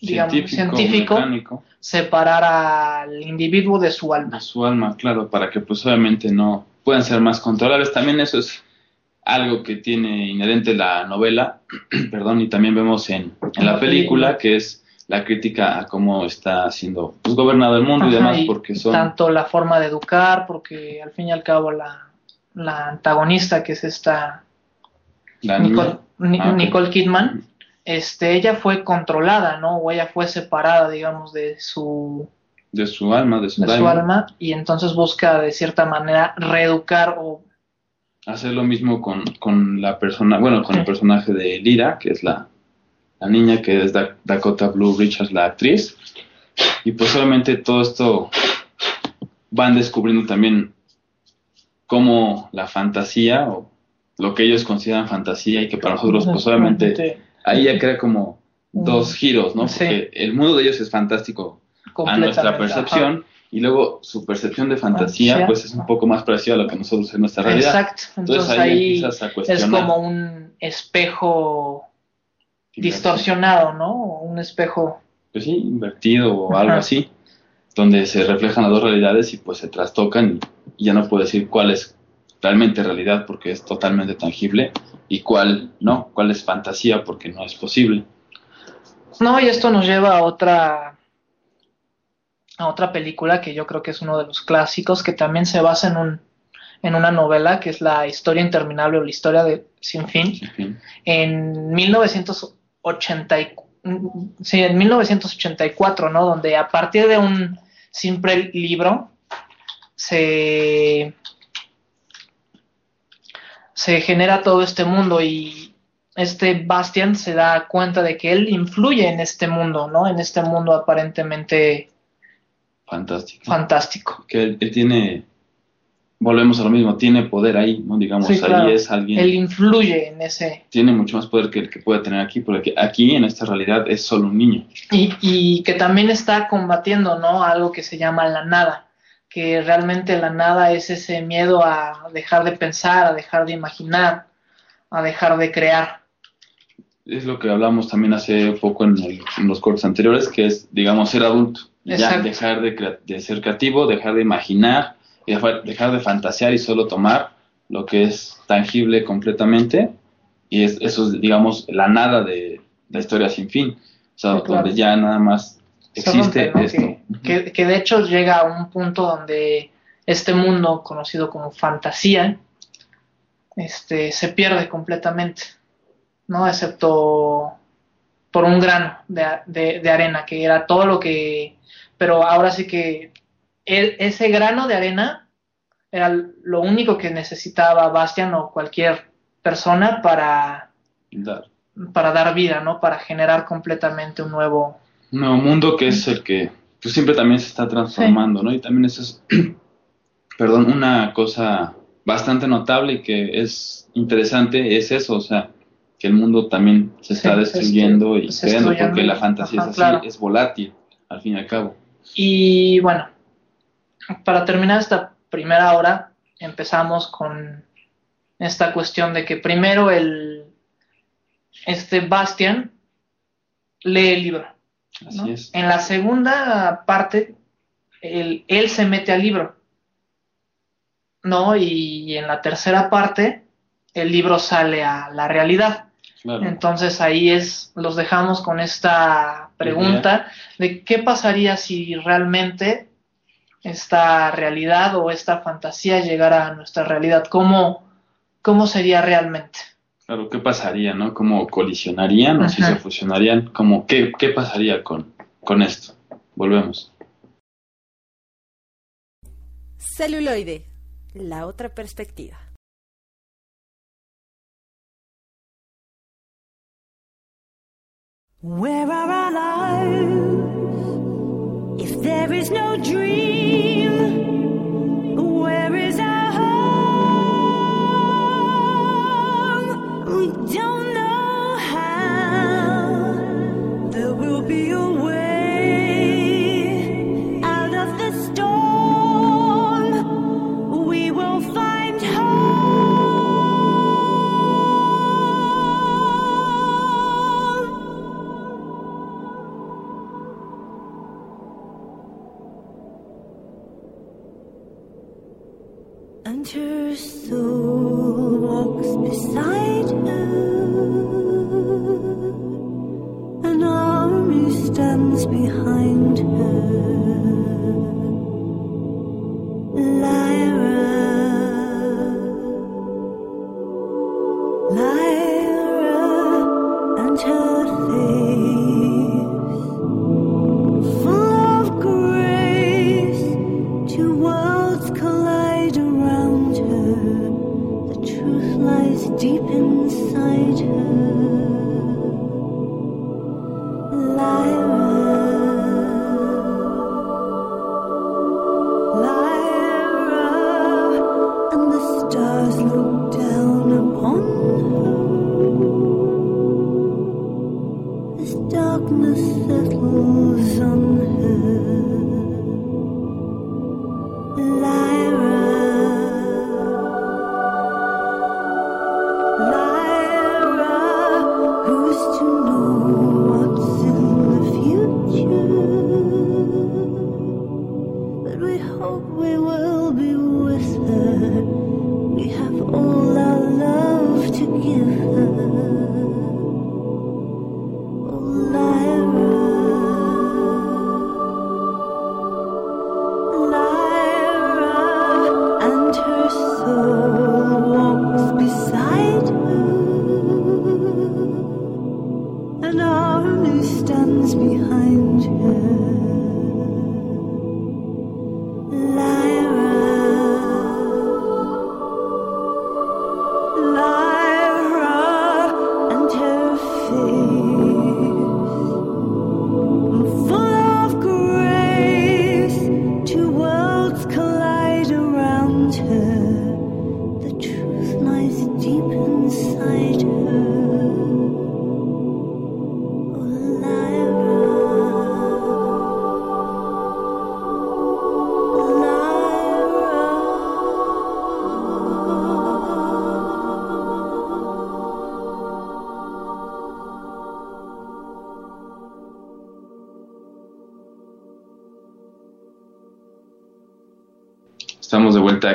digamos, científico, separar al individuo de su a alma. su alma, claro, para que pues obviamente no puedan ser más controlables. También eso es algo que tiene inherente la novela, perdón, y también vemos en, en la La película película. que es la crítica a cómo está siendo pues, gobernado el mundo y demás, porque son tanto la forma de educar, porque al fin y al cabo la, la antagonista que es esta la niña. Nicole, Ni- Ah. Nicole Kidman, este, ella fue controlada, ¿no? O ella fue separada, digamos, de su, de su alma, de su, de su daimon. alma y entonces busca de cierta manera reeducar o hacer lo mismo con, con la persona, bueno, con el personaje de Lira, que es la, la niña que es Da- Dakota Blue Richards, la actriz. Y pues obviamente todo esto van descubriendo también cómo la fantasía o lo que ellos consideran fantasía y que para nosotros pues obviamente ahí ya crea como dos giros, ¿no? Sí. Porque el mundo de ellos es fantástico a nuestra percepción y luego su percepción de fantasía Fantasía. pues es un poco más parecida a lo que nosotros en nuestra realidad. Exacto, entonces, Entonces ahí, es como un espejo distorsionado, ¿no? Un espejo Pues sí, invertido o Ajá. algo así, donde se reflejan las dos realidades y pues se trastocan y, y ya no puedo decir cuál es realmente realidad porque es totalmente tangible y cuál no, cuál es fantasía porque no es posible. No, y esto nos lleva a otra a otra película que yo creo que es uno de los clásicos que también se basa en un en una novela que es la historia interminable o la historia de sin fin En fin, en 1980 y- sí, en 1984, ¿no? Donde a partir de un simple libro se se genera todo este mundo y este Bastian se da cuenta de que él influye en este mundo, ¿no? En este mundo aparentemente fantástico. fantástico. que él, él tiene, volvemos a lo mismo, tiene poder ahí, ¿no? Digamos, Sí, ahí claro. es alguien, Él influye en ese tiene mucho más poder que el que puede tener aquí, porque aquí en esta realidad es solo un niño. y, y que también está combatiendo, ¿no? Algo que se llama la nada, que realmente la nada es ese miedo a dejar de pensar, a dejar de imaginar, a dejar de crear. Es lo que hablamos también hace poco en, el- en los cortes anteriores, que es, digamos, ser adulto. Ya dejar de, crea- de ser creativo, dejar de imaginar, y dejar, de fantasear y solo tomar lo que es tangible completamente. Y es, eso es, digamos, la nada de la historia sin fin. O sea, Sí, claro. donde ya nada más existe rompe, ¿no? esto. Que, que- que de hecho llega a un punto donde este mundo conocido como fantasía este, se pierde completamente, ¿no? Excepto por un grano de, de- de arena, que era todo lo que... Pero ahora sí que ese grano de arena era lo único que necesitaba Bastian o cualquier persona para, Dar. para dar vida, ¿no? Para generar completamente un nuevo... Un nuevo mundo que es el que pues, siempre también se está transformando, ¿no? Y también eso es, perdón, una cosa bastante notable y que es interesante es eso, o sea, que el mundo también se está Sí, destruyendo y creando, porque la fantasía Ajá, es así, claro. es volátil, al fin y al cabo. Y bueno, para terminar esta primera hora, empezamos con esta cuestión de que primero el este Bastian lee el libro. Así ¿no? es. En la segunda parte, él, él se mete al libro, ¿no? Y en la tercera parte, el libro sale a la realidad. Claro. Entonces ahí es, los dejamos con esta pregunta de qué pasaría si realmente esta realidad o esta fantasía llegara a nuestra realidad, cómo, cómo sería realmente. Claro, ¿qué pasaría, no? ¿Cómo colisionarían o si se fusionarían? ¿Cómo, qué, ¿Qué pasaría con, con esto? Volvemos. Celuloide, la otra perspectiva. Where are our lives? If there is no dream, her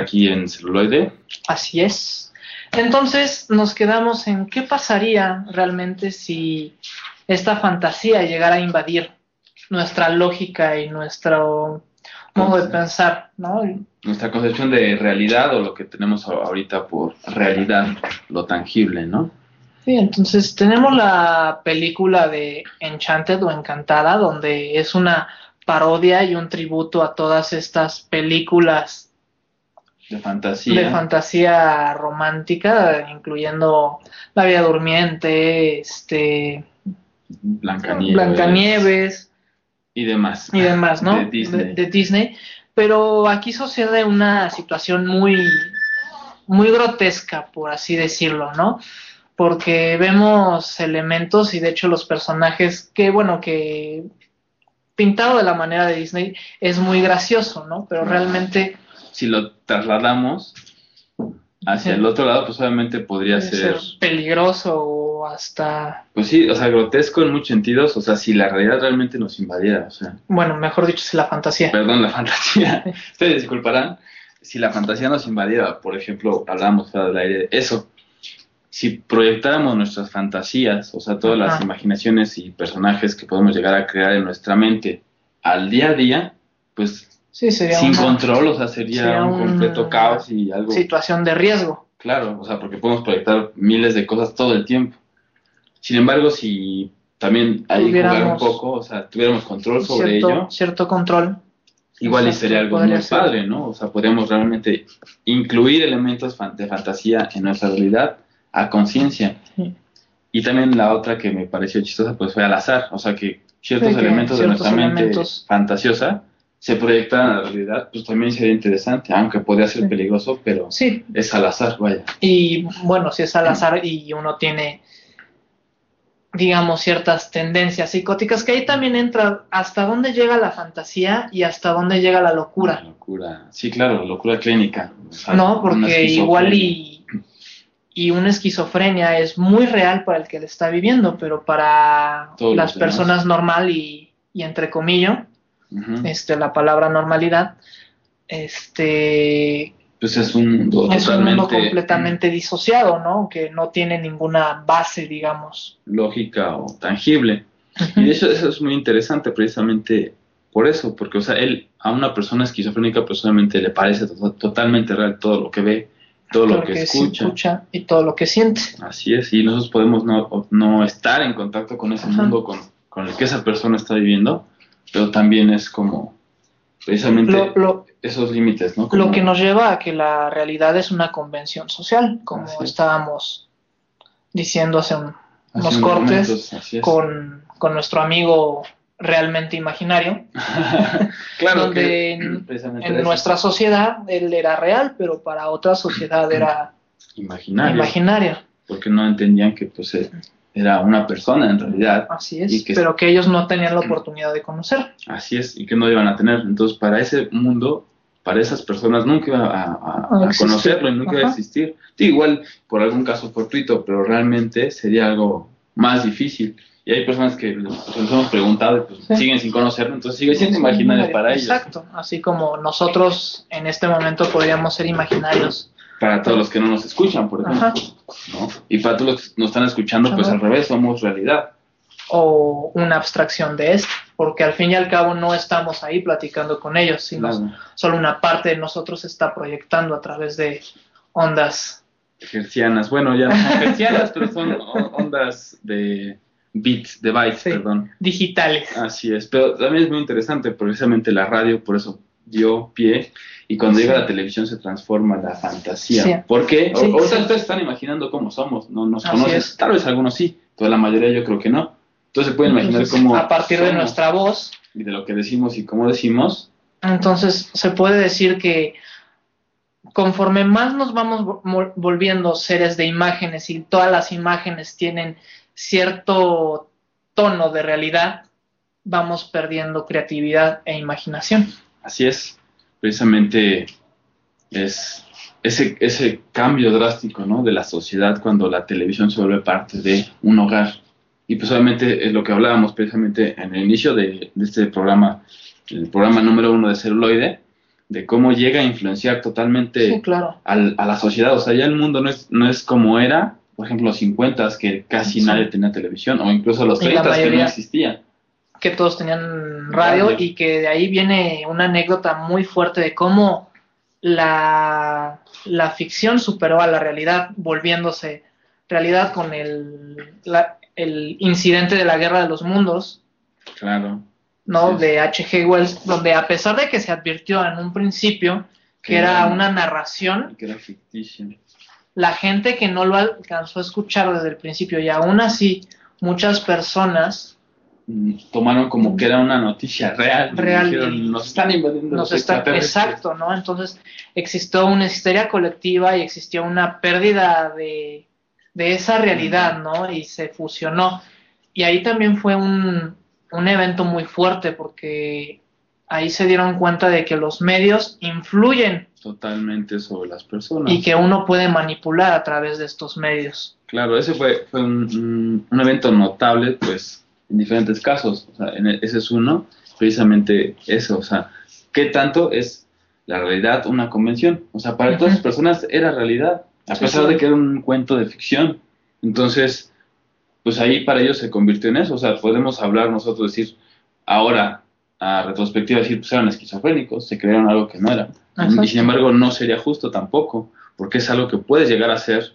aquí en celuloide. Así es. Entonces nos quedamos en qué pasaría realmente si esta fantasía llegara a invadir nuestra lógica y nuestro modo de pensar, ¿no? Nuestra concepción de realidad o lo que tenemos ahorita por realidad, lo tangible, ¿no? Sí, entonces tenemos la película de Enchanted o Encantada, donde es una parodia y un tributo a todas estas películas De fantasía. de fantasía romántica, incluyendo La Vida Durmiente, este, Blancanieves. Blancanieves Y demás. y demás, ¿no? De Disney. de Disney. Pero aquí sucede una situación muy, muy grotesca, por así decirlo, ¿no? Porque vemos elementos y de hecho los personajes que, bueno, que pintado de la manera de Disney es muy gracioso, ¿no? Pero realmente Si lo trasladamos hacia el otro lado, pues obviamente podría ser, ser peligroso o hasta, pues sí, o sea, grotesco en muchos sentidos, o sea, si la realidad realmente nos invadiera, o sea, bueno, mejor dicho, es la fantasía. perdón, la fantasía, ustedes disculparán, si la fantasía nos invadiera, por ejemplo, hablábamos fuera del aire, eso, si proyectáramos nuestras fantasías, o sea, todas las imaginaciones y personajes que podemos llegar a crear en nuestra mente al día a día, pues Sí, sería sin una control, o sea, sería, sería un completo caos y algo situación de riesgo. claro, o sea, porque podemos proyectar miles de cosas todo el tiempo. Sin embargo, si también ahí jugar un poco, o sea, tuviéramos control sobre cierto, ello, cierto control. igual y sería algo muy ser. padre, ¿no? O sea, podríamos realmente incluir elementos de fantasía en nuestra realidad a conciencia. Sí. Y también la otra que me pareció chistosa, pues fue al azar, o sea, que ciertos Sí, que elementos de nuestra mente fantasiosa se proyectan a la realidad, pues también sería interesante, aunque podría ser peligroso, pero Sí, es al azar, vaya. y bueno, si es al azar y uno tiene, digamos, ciertas tendencias psicóticas, que ahí también entra hasta dónde llega la fantasía y hasta dónde llega la La locura. locura, sí, claro, la locura clínica. o sea, No, porque igual y, y una esquizofrenia es muy real para el que la está viviendo, pero para Todos las personas normal y, y entre comillas, Este, la palabra normalidad, este, Pues es un mundo es un mundo totalmente completamente disociado, ¿no? Que no tiene ninguna base, digamos. lógica o tangible. Y de hecho eso es muy interesante precisamente por eso, porque o sea, él a una persona esquizofrénica personalmente le parece to- totalmente real todo lo que ve, todo lo que escucha. y todo lo que siente. Así es, y nosotros podemos no, no estar en contacto con ese Ajá. mundo con, con el que esa persona está viviendo, pero también es como precisamente Lo, lo, esos límites, ¿no? Como- lo que nos lleva a que la realidad es una convención social, como es. estábamos diciendo hace un- hace unos cortes momentos, con, con nuestro amigo realmente imaginario, claro donde en, nuestra sociedad él era real, pero para otra sociedad era imaginario, imaginario. porque no entendían que pues eh, era una persona en realidad, Así es, Y que- pero que ellos no tenían la oportunidad de conocer. así es, y que no iban a tener. Entonces, para ese mundo, para esas personas nunca iba a, conocerlo y nunca iba a existir. Sí, igual por algún caso fortuito, pero realmente sería algo más difícil. Y hay personas que les les hemos preguntado y pues Sí. siguen sin conocerlo, entonces sigue siendo imaginario para ellos. Exacto, así como nosotros en este momento podríamos ser imaginarios. Para todos los que no nos escuchan, por ejemplo. Ajá. ¿no? Y para todos los que nos están escuchando, pues al revés, somos realidad. o una abstracción de esto, porque al fin y al cabo no estamos ahí platicando con ellos, sino Claro. solo una parte de nosotros está proyectando a través de ondas. Hercianas, bueno, ya no son hercianas, pero son ondas de bits, de bytes, Sí. perdón. digitales. Así es, pero también es muy interesante, precisamente la radio, por eso dio pie, y cuando Sí. llega la televisión se transforma la fantasía. Sí. ¿Por qué? O- Sí, ahorita sí. ustedes están imaginando cómo somos, no nos Así conocen, es. tal vez algunos sí, pero la mayoría yo creo que no. Entonces se pueden imaginar cómo a partir de somos nuestra voz, y de lo que decimos y cómo decimos, entonces se puede decir que conforme más nos vamos vo- volviendo seres de imágenes y todas las imágenes tienen cierto tono de realidad, vamos perdiendo creatividad e imaginación. Así es, precisamente es ese, ese cambio drástico ¿no? de la sociedad cuando la televisión se vuelve parte de un hogar. Y pues obviamente es lo que hablábamos precisamente en el inicio de, de este programa, el programa número uno de celuloide, de cómo llega a influenciar totalmente Sí, claro. al- a la sociedad. O sea, ya el mundo no es, no es como era, por ejemplo, los 50 que casi Sí. nadie tenía televisión, o incluso los Y la 30 que no existía. Que todos tenían radio Radio. y que de ahí viene una anécdota muy fuerte de cómo la, la ficción superó a la realidad, volviéndose realidad con el, la- el incidente de la Guerra de los Mundos, Claro. ¿no? Sí. De H.G. Wells, donde a pesar de que se advirtió en un principio que era una narración, Que era ficticio. la gente que no lo alcanzó a escuchar desde el principio y aún así muchas personas tomaron como que era una noticia real. Real, dijeron, nos están invadiendo Nos los está, extraterrestres". exacto, ¿no? Entonces existió una histeria colectiva y existió una pérdida de, de esa realidad, ¿no? Y se fusionó. Y ahí también fue un, un evento muy fuerte porque ahí se dieron cuenta de que los medios influyen Totalmente sobre las personas. y que uno puede manipular a través de estos medios. Claro, ese fue, fue un- un evento notable, pues, en diferentes casos. O sea, en el- ese es uno, precisamente eso. O sea, ¿qué tanto es la realidad una convención? O sea, para todas las personas era realidad, a Sí, pesar sí. de que era un cuento de ficción. Entonces, pues ahí para ellos se convirtió en eso. O sea, podemos hablar nosotros, decir, ahora, a retrospectiva, decir, pues eran esquizofrénicos, se crearon algo que no era. Exacto. Y sin embargo, no sería justo tampoco, porque es algo que puedes llegar a hacer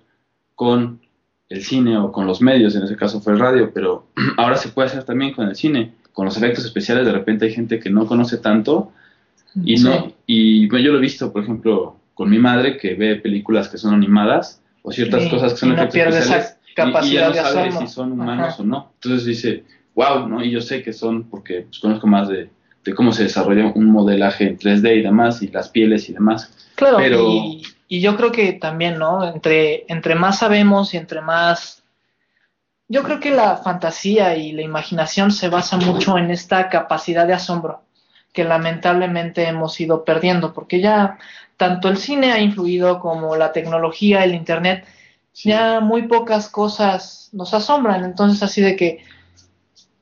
con el cine o con los medios, en ese caso fue el radio, pero ahora se puede hacer también con el cine, con los efectos especiales, de repente hay gente que no conoce tanto y Sí. no y bueno, yo lo he visto, por ejemplo, con mi madre que ve películas que son animadas o ciertas Sí, cosas que son y no efectos pierde esa especiales y- y, capacidad ya no de sabe si son humanos Ajá. o no. Entonces dice, wow, ¿no? Y yo sé que son porque pues, conozco más de, de cómo se desarrolla un modelaje en 3D y demás y las pieles y demás. Claro, Pero- y, y yo creo que también, ¿no? Entre, entre más sabemos y entre más... Yo creo que la fantasía y la imaginación se basa mucho en esta capacidad de asombro que lamentablemente hemos ido perdiendo, porque ya tanto el cine ha influido como la tecnología, el Internet, ya muy pocas cosas nos asombran, entonces así de que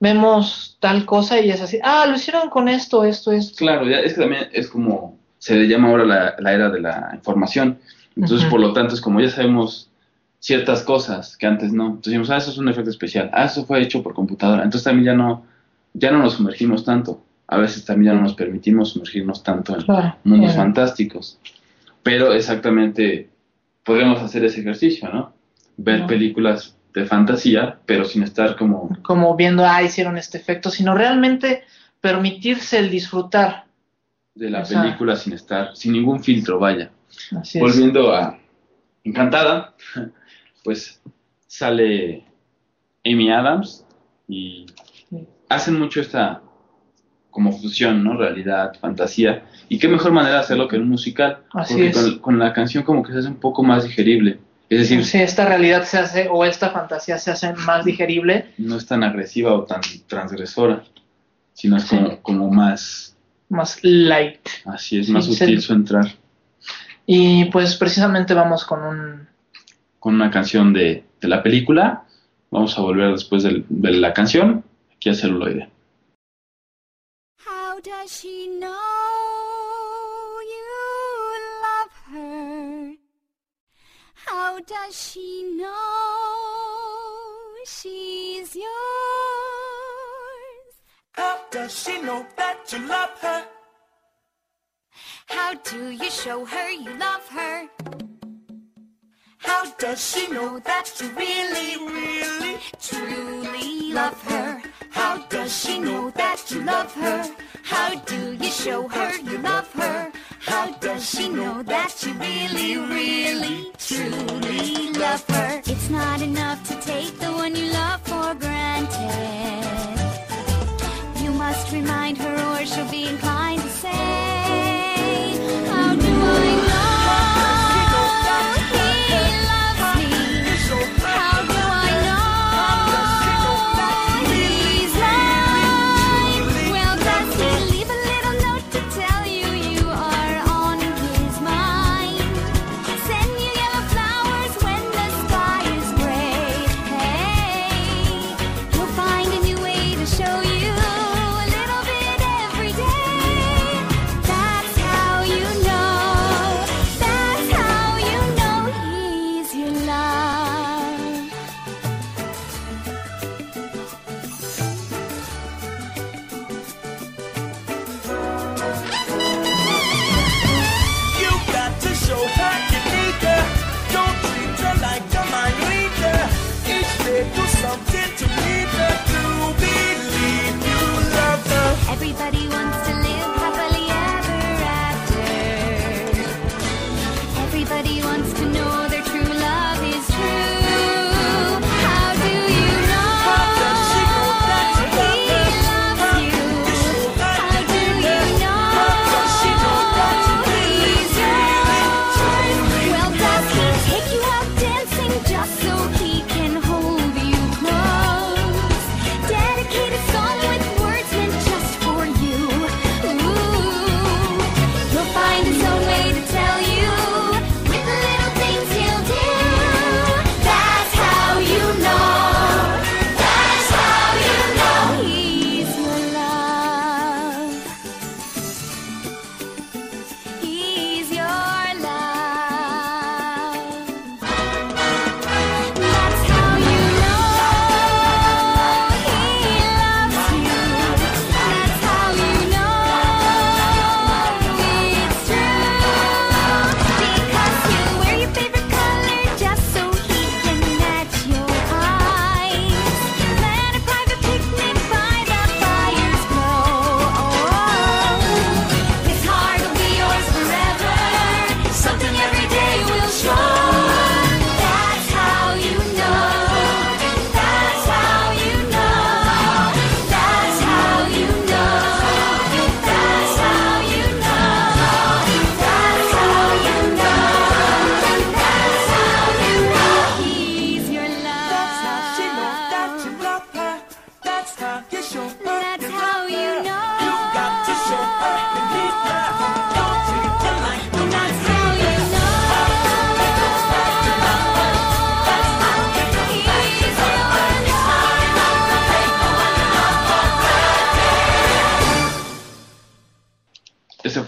vemos tal cosa y es así, ah, lo hicieron con esto, esto, esto. Claro, ya es que también es como se le llama ahora la, la era de la información. Entonces, por lo tanto, es como ya sabemos ciertas cosas que antes no. Entonces decimos, ah, eso es un efecto especial. Ah, eso fue hecho por computadora. Entonces también ya no, ya no nos sumergimos tanto. A veces también ya no nos permitimos sumergirnos tanto en Claro, mundos fantásticos. Pero exactamente podríamos hacer ese ejercicio, ¿no? Ver películas de fantasía, pero sin estar como como viendo, ah, hicieron este efecto, sino realmente permitirse el disfrutar. De la película sin estar, sin ningún filtro, vaya. Así es. Volviendo a Encantada, pues sale Amy Adams y Sí. hacen mucho esta como fusión, ¿no? Realidad, fantasía. Y qué mejor manera de hacerlo que en un musical. Así porque es. Con, con la canción como que se hace un poco más digerible. Es decir, Si esta realidad se hace, o esta fantasía se hace más digerible, no es tan agresiva o tan transgresora, sino es Sí. como, como más, más light. así es, Sí, más se- sutil su entrar. Y pues precisamente vamos con un... con una canción de, de la película. Vamos a volver después del- de, la canción aquí a celuloide. How does she know you love her? How does she know she's yours? How does she know that you love her? How do you show her you love her? How does she know that you really, really, Truly love her. How does she know that you love her? How do you show her you love her? How does she know that you really, really, truly love her? It's not enough to take the one you love for granted. Must remind her or she'll be inclined to say,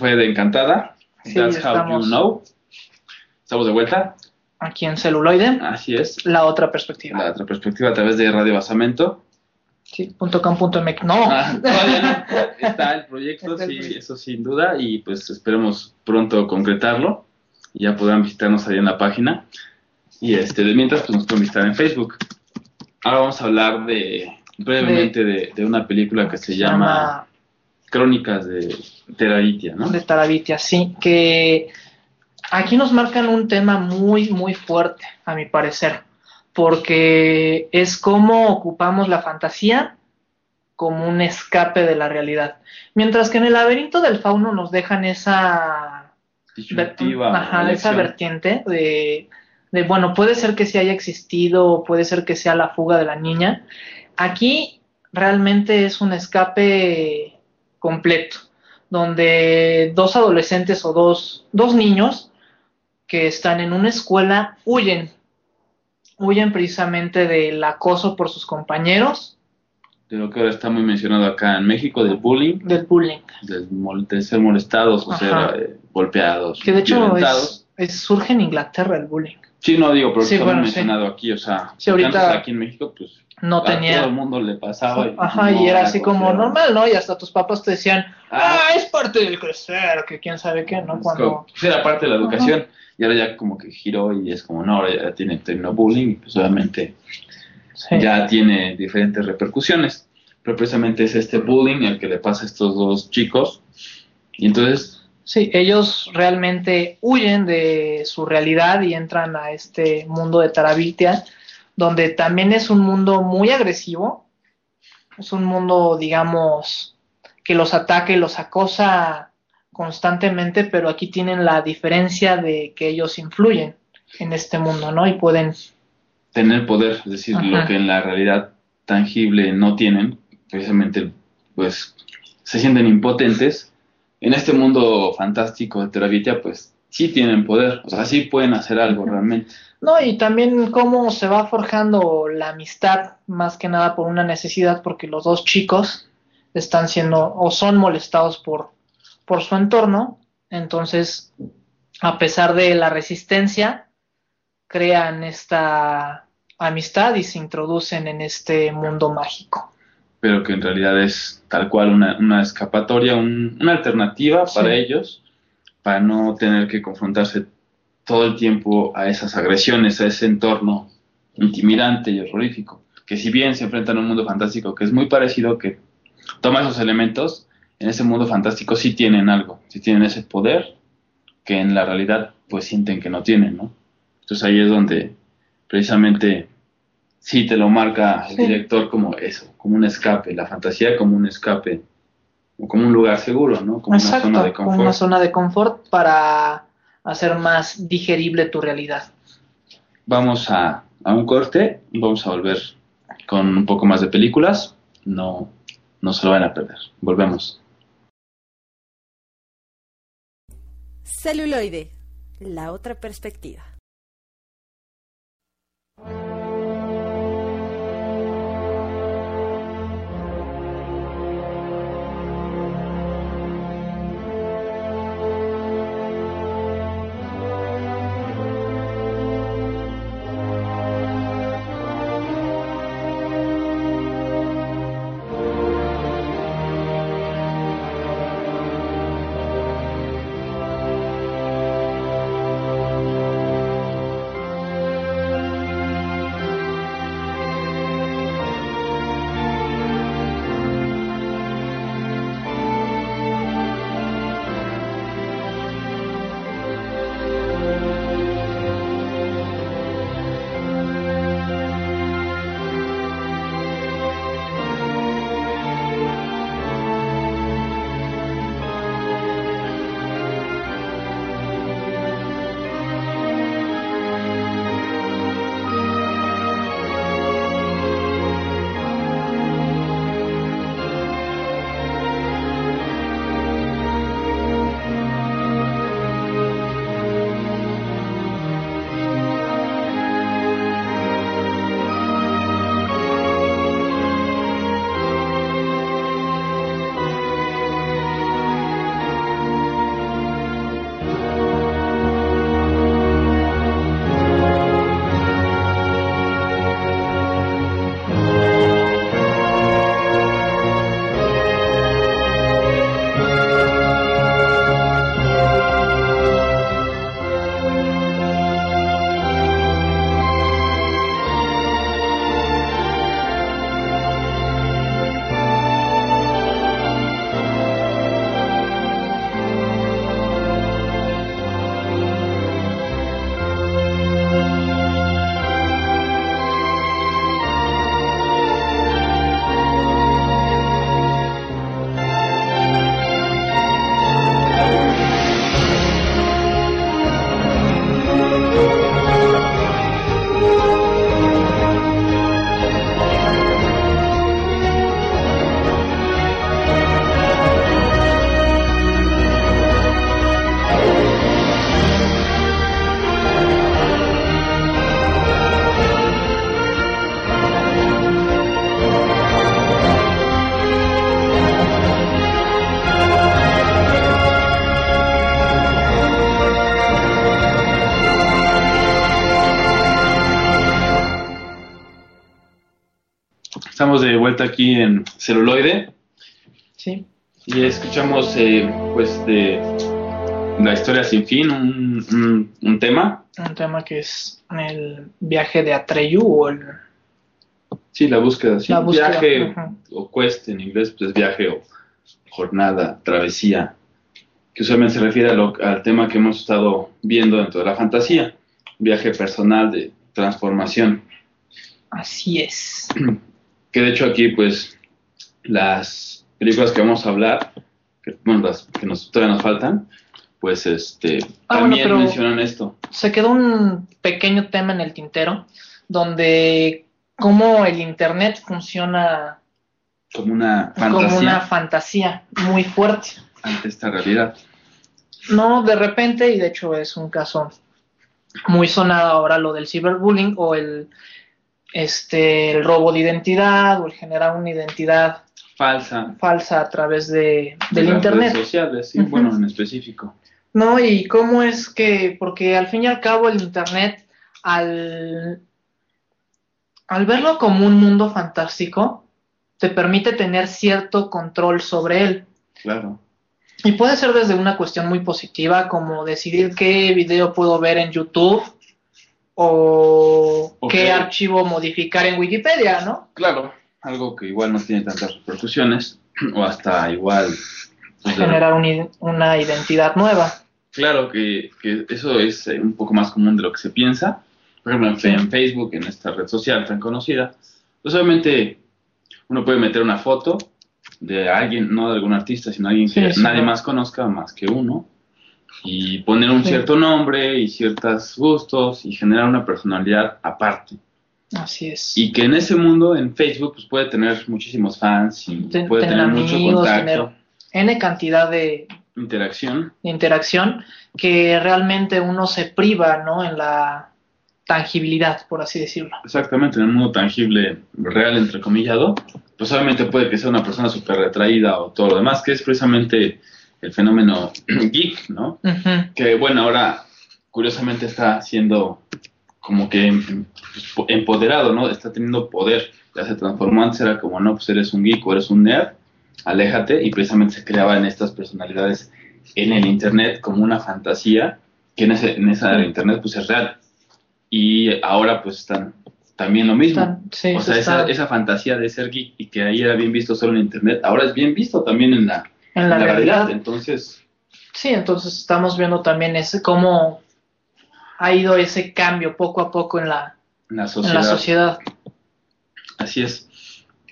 fue de Encantada. Sí, That's how you know. Estamos de vuelta. Aquí en celuloide, Así es. la otra perspectiva. La otra perspectiva a través de Radio Basamento. Sí, punto com, punto. No. Ah, todavía no. Está el proyecto, sí, eso sin duda. Y pues esperemos pronto concretarlo. Y ya podrán visitarnos ahí en la página. Y este, de mientras, pues nos pueden visitar en Facebook. Ahora vamos a hablar de brevemente de, de una película que se, llama Crónicas de Teraitia, ¿no? de Tarabitia, sí, que aquí nos marcan un tema muy, muy fuerte, a mi parecer, porque es cómo ocupamos la fantasía como un escape de la realidad. Mientras que en el laberinto del fauno nos dejan esa, ajá, esa vertiente de, de, bueno, puede ser que sí haya existido, puede ser que sea la fuga de la niña. Aquí realmente es un escape completo, donde dos adolescentes o dos, dos niños que están en una escuela huyen, huyen precisamente del acoso por sus compañeros, de lo que ahora está muy mencionado acá en México, del bullying, del bullying, del de ser molestados o Ajá. ser eh, golpeados, que de hecho es, es- surge en Inglaterra el bullying. Sí, no digo, pero Sí, está bueno, sí. mencionado aquí, o sea, Sí, ahorita- aquí en México, pues No a tenía... todo el mundo le pasaba. y Ajá, no y era así como normal, ¿no? Y hasta tus papás te decían, Ah. ah, es parte del crecer, que quién sabe qué, ¿no? Cuando... como- pues era parte de la educación y ahora ya como que giró y es como, no, ahora ya tiene término bullying pues obviamente Sí. ya tiene diferentes repercusiones. Pero precisamente es este bullying el que le pasa a estos dos chicos y entonces Sí, ellos realmente huyen de su realidad y entran a este mundo de Tarabitia, donde también es un mundo muy agresivo, es un mundo, digamos, que los ataca y los acosa constantemente, pero aquí tienen la diferencia de que ellos influyen en este mundo, ¿no? Y pueden, tener poder, es decir, Ajá. lo que en la realidad tangible no tienen, precisamente pues se sienten impotentes. En este mundo fantástico de Terabitia, pues sí tienen poder, o sea, sí pueden hacer algo realmente. No, y también cómo se va forjando la amistad, más que nada por una necesidad, porque los dos chicos están siendo o son molestados por, por su entorno, entonces, a pesar de la resistencia, crean esta amistad y se introducen en este mundo mágico. pero que en realidad es tal cual una, una escapatoria, un- una alternativa Sí. para ellos, para no tener que confrontarse todo el tiempo a esas agresiones, a ese entorno intimidante y horrorífico, que si bien se enfrentan a un mundo fantástico que es muy parecido, que toma esos elementos, en ese mundo fantástico sí tienen algo, sí tienen ese poder que en la realidad pues sienten que no tienen, ¿no? Entonces ahí es donde precisamente sí te lo marca el Sí. director como eso, como un escape, la fantasía como un escape, o como un lugar seguro, ¿no? Como Exacto, una zona de como confort. una zona de confort para hacer más digerible tu realidad. Vamos a, a un corte, vamos a volver con un poco más de películas, no, no se lo van a perder. Volvemos. Celuloide, la otra perspectiva. Vuelta aquí en celuloide Sí. y escuchamos eh, pues de la historia sin fin, un, un- un tema. Un tema que es el viaje de Atreyu o el... Sí, la búsqueda, sí. La búsqueda, viaje o quest en inglés, pues viaje o jornada, travesía, que usualmente se refiere a lo- al tema que hemos estado viendo dentro de la fantasía, viaje personal de transformación. Así es. Que de hecho aquí, pues, las películas que vamos a hablar, que, bueno, las que nos, todavía nos faltan, pues, este, Ah, bueno, también pero- mencionan esto. Se quedó un pequeño tema en el tintero donde cómo el Internet funciona Como una fantasía como una fantasía muy fuerte. ante esta realidad. No, de repente, y de hecho es un caso muy sonado ahora lo del ciberbullying o el este el robo de identidad o el generar una identidad Falsa. falsa a través de, del de internet. redes sociales, sí, bueno, en específico. No, y cómo es que, porque al fin y al cabo el internet, al, al verlo como un mundo fantástico, te permite tener cierto control sobre él. Claro. Y puede ser desde una cuestión muy positiva, como decidir qué video puedo ver en YouTube o qué archivo modificar en Wikipedia, ¿no? Claro, algo que igual no tiene tantas repercusiones, o hasta igual. pues, Generar un una identidad nueva. Claro que, que eso es eh, un poco más común de lo que se piensa. Por ejemplo, en, Facebook, en esta red social tan conocida, pues obviamente uno puede meter una foto de alguien, no de algún artista, sino alguien que Sí, sí, nadie no. más conozca más que uno, y poner un Sí. cierto nombre y ciertos gustos y generar una personalidad aparte. Así es. Y que en ese mundo, en Facebook, pues puede tener muchísimos fans y Ten- puede tener tener mucho amigos, contacto, tener N cantidad de, interacción. de interacción que realmente uno se priva, ¿no? En la tangibilidad, por así decirlo. Exactamente, en el mundo tangible, real, entrecomillado, pues obviamente puede que sea una persona súper retraída o todo lo demás, que es precisamente el fenómeno geek, ¿no? Que bueno, ahora curiosamente está siendo como que em- pues, empoderado, ¿no? Está teniendo poder, ya se transformó antes, era como, no, pues eres un geek o eres un nerd, aléjate, y precisamente se creaban estas personalidades en el Internet como una fantasía, que en, ese, en esa Internet pues es real. Y ahora pues están también lo mismo. Están- sí, o se sea, esa, está esa fantasía de ser geek y que ahí era bien visto solo en Internet, ahora es bien visto también en la, en la, en la realidad. Entonces, Sí, entonces estamos viendo también ese cómo ha ido ese cambio poco a poco en la, la en sociedad. la sociedad. Así es.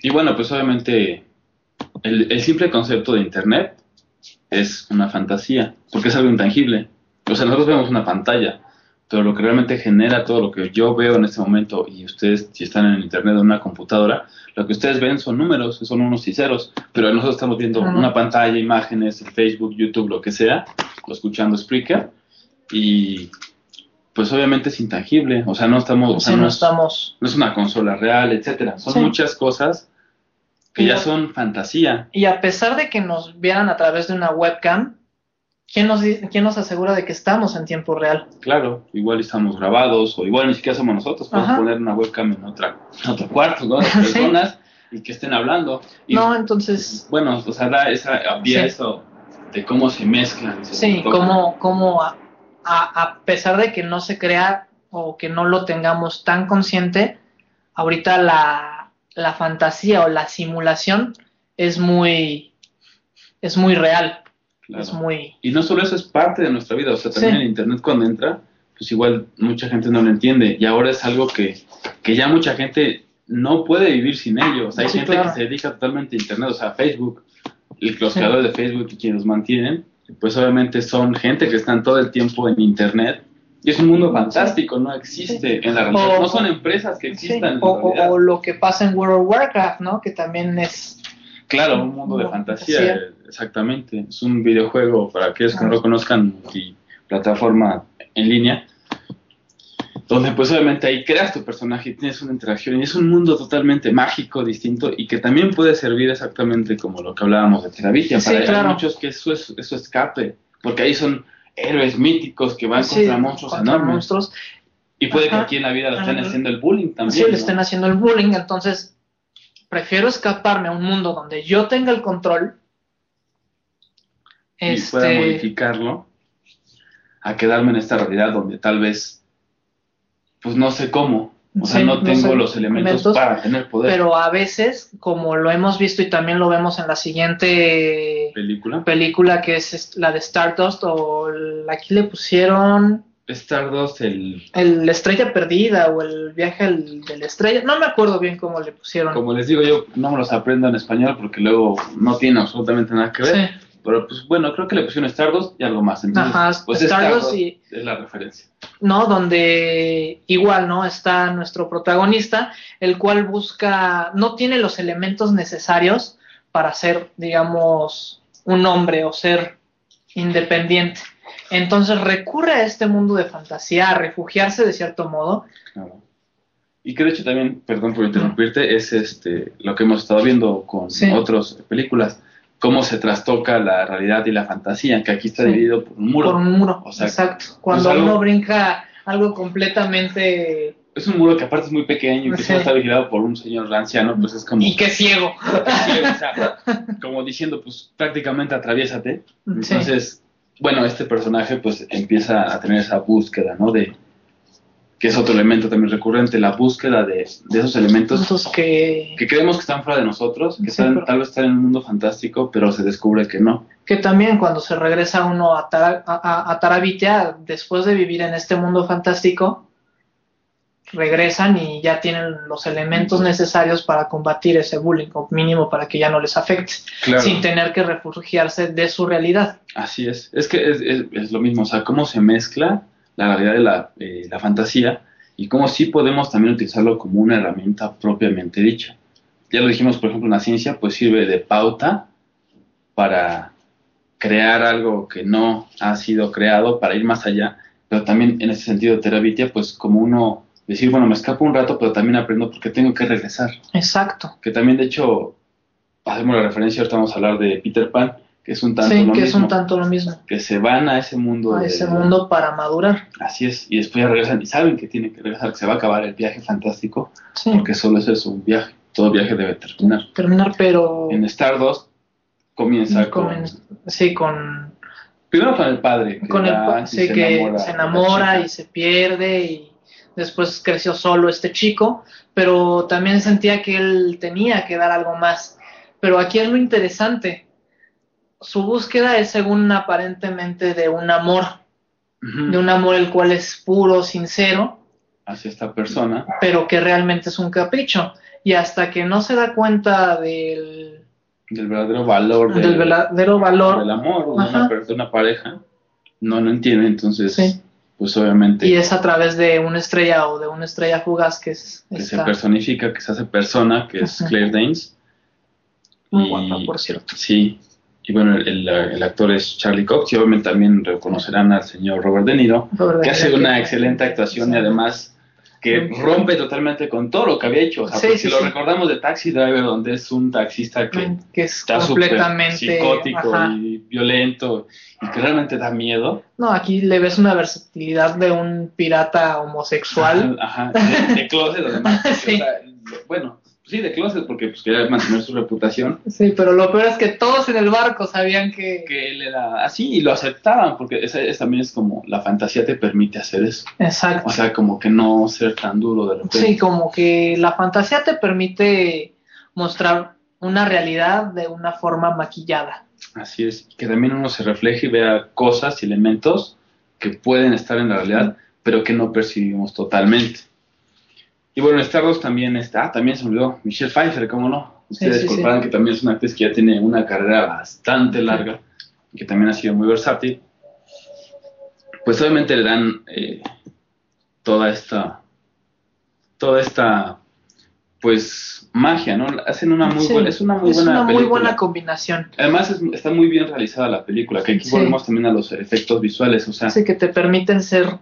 Y bueno, pues obviamente el, el simple concepto de Internet es una fantasía, porque es algo intangible. O sea, nosotros vemos una pantalla, pero lo que realmente genera todo lo que yo veo en este momento, y ustedes si están en Internet o en una computadora, lo que ustedes ven son números, son unos y ceros, pero nosotros estamos viendo una pantalla, imágenes, en Facebook, YouTube, lo que sea, o escuchando Spreaker, y pues obviamente es intangible, o sea, no estamos... o sea, Sí, no es- estamos. no es una consola real, etcétera. Son Sí. muchas cosas que Y ya son fantasía. Y a pesar de que nos vieran a través de una webcam, ¿quién nos, quién nos asegura de que estamos en tiempo real? Claro, igual estamos grabados o igual ni siquiera somos nosotros. Podemos Ajá. poner una webcam en, otra, en otro cuarto, ¿no? Sí. personas y que estén hablando. Y No, entonces, bueno, o sea, da esa, había Sí. eso de cómo se mezclan. se sí, como, como a, a- a pesar de que no se crea o que no lo tengamos tan consciente, ahorita la, la fantasía o la simulación es muy, es muy real, Claro. es muy... Y no solo eso es parte de nuestra vida, o sea, también Sí. el Internet cuando entra, pues igual mucha gente no lo entiende y ahora es algo que, que ya mucha gente no puede vivir sin ello. O sea, hay Sí, gente claro. que se dedica totalmente a Internet, o sea, Facebook, los Sí. creadores de Facebook y quienes los mantienen, pues obviamente son gente que están todo el tiempo en Internet. Y es un mundo fantástico, no existe en la realidad. O- no son empresas que sí, existan en o, la o- realidad. o lo que pasa en World of Warcraft, ¿no? Que también es... Claro, un mundo de fantasía, fantasía. exactamente. Es un videojuego, para aquellos que no lo conozcan, plataforma en línea, donde pues obviamente ahí creas tu personaje y tienes una interacción y es un mundo totalmente mágico, distinto y que también puede servir exactamente como lo que hablábamos de Terabitia. Sí, para hay claro. muchos que eso es eso escape, porque ahí son héroes míticos que van sí, contra monstruos contra enormes. monstruos. Y puede que aquí en la vida le estén Ajá. haciendo el bullying Sí, también. le ¿no? estén haciendo el bullying, entonces prefiero escaparme a un mundo donde yo tenga el control. y pueda Este, modificarlo a quedarme en esta realidad donde tal vez, pues no sé cómo, o sea, Sí, no no tengo sé, los elementos, elementos, para tener poder. pero a veces, como lo hemos visto y también lo vemos en la siguiente película. película que es la de Stardust o el- aquí le pusieron Stardust, el, el la estrella perdida o el viaje al- de la estrella, no me acuerdo bien cómo le pusieron. como les digo yo, no me los aprendo en español porque luego no tiene absolutamente nada que ver. Sí. Pero pues bueno, creo que le pusieron Stardust y algo más. Entonces, Ajá, pues Stardust y- es la referencia. ¿no? Donde igual, ¿no? Está nuestro protagonista, el cual busca, no tiene los elementos necesarios para ser, digamos, un hombre o ser independiente. Entonces recurre a este mundo de fantasía, a refugiarse de cierto modo. Claro. Y que de hecho también, perdón por interrumpirte, es este lo que hemos estado viendo con Sí. otras películas, cómo se trastoca la realidad y la fantasía, que aquí está Sí. dividido por un muro. Por un muro, O sea, exacto. Cuando algo- uno brinca algo completamente... Es un muro que aparte es muy pequeño y que Sí. solo está vigilado por un señor anciano, pues es como... Y que ciego. Sí, o sea, como diciendo, pues prácticamente atraviésate. Entonces, bueno, este personaje pues empieza a tener esa búsqueda, ¿no? De que es otro elemento también recurrente, la búsqueda de, de esos elementos que, que creemos que están fuera de nosotros, que Sí, están- pero- tal vez están en un mundo fantástico, pero se descubre que no. que también cuando se regresa uno a, Tara- a, a- a Tarabitia, después de vivir en este mundo fantástico, regresan y ya tienen los elementos necesarios para combatir ese bullying, o mínimo para que ya no les afecte, sin tener que refugiarse de su realidad. Así es. Es que es, es- es lo mismo, o sea, cómo se mezcla la realidad de la, eh, la fantasía y cómo sí podemos también utilizarlo como una herramienta propiamente dicha. Ya lo dijimos, por ejemplo, en la ciencia, pues sirve de pauta para crear algo que no ha sido creado, para ir más allá, pero también en ese sentido, Terabitia, pues como uno decir, bueno, me escapo un rato, pero también aprendo porque tengo que regresar. Exacto. Que también, de hecho, hacemos la referencia, ahorita vamos a hablar de Peter Pan, que es un tanto Sí, lo que es mismo un tanto lo mismo. que se van a ese mundo. A de- ese mundo para madurar. Así es, y después ya regresan y saben que tienen que regresar, que se va a acabar el viaje fantástico, Sí. porque solo es eso, un viaje. Todo viaje debe terminar. Terminar, pero... En Stardust comienza con. comen- sí, con Primero con el padre. que con el sí, que enamora se enamora y se pierde y después creció solo este chico, pero también sentía que él tenía que dar algo más. Pero aquí es lo interesante. Su búsqueda es según aparentemente de un amor, de un amor el cual es puro, sincero, Hacia esta persona. pero que realmente es un capricho. Y hasta que no se da cuenta del, Del verdadero valor de- del verdadero valor, del amor de una, de una pareja. No lo entiende, entonces, Sí. Pues obviamente y es a través de una estrella o de una estrella fugaz que es que se personifica, que se hace persona, que es. Claire Danes. muy Y- guapa, por cierto. Sí, y bueno, el, el- el actor es Charlie Cox y obviamente también reconocerán al señor Robert De Niro, Robert que hace una excelente actuación y además que rompe totalmente con todo lo que había hecho. O sea, Sí, sí, si lo sí. recordamos de Taxi Driver, donde es un taxista que que es está completamente psicótico ajá. y violento y que realmente da miedo. No, aquí le ves una versatilidad de un pirata homosexual. Ajá, de, de closet además. porque, Sí. o sea, bueno, sí, de closet porque pues, quería mantener su reputación. Sí, pero lo peor es que todos en el barco sabían que... que él era así y lo aceptaban, porque esa, esa también es como la fantasía te permite hacer eso. Exacto. O sea, como que no ser tan duro de repente. Sí, como que la fantasía te permite mostrar una realidad de una forma maquillada. Así es. Que también uno se refleje y vea cosas y elementos que pueden estar en la realidad, pero que no percibimos totalmente. Y bueno, en Stardust también está, ah, también se olvidó, Michelle Pfeiffer, ¿cómo no? Ustedes sí, sí. que también es una actriz que ya tiene una carrera bastante larga, y que también ha sido muy versátil. Pues obviamente le dan eh, toda esta, toda esta, pues, magia, ¿no? Hacen una muy Sí, buena, es una muy es buena una muy buena combinación. Además es- está muy bien realizada la película, que aquí Sí. volvemos también a los efectos visuales, o sea, Así que te permiten ser...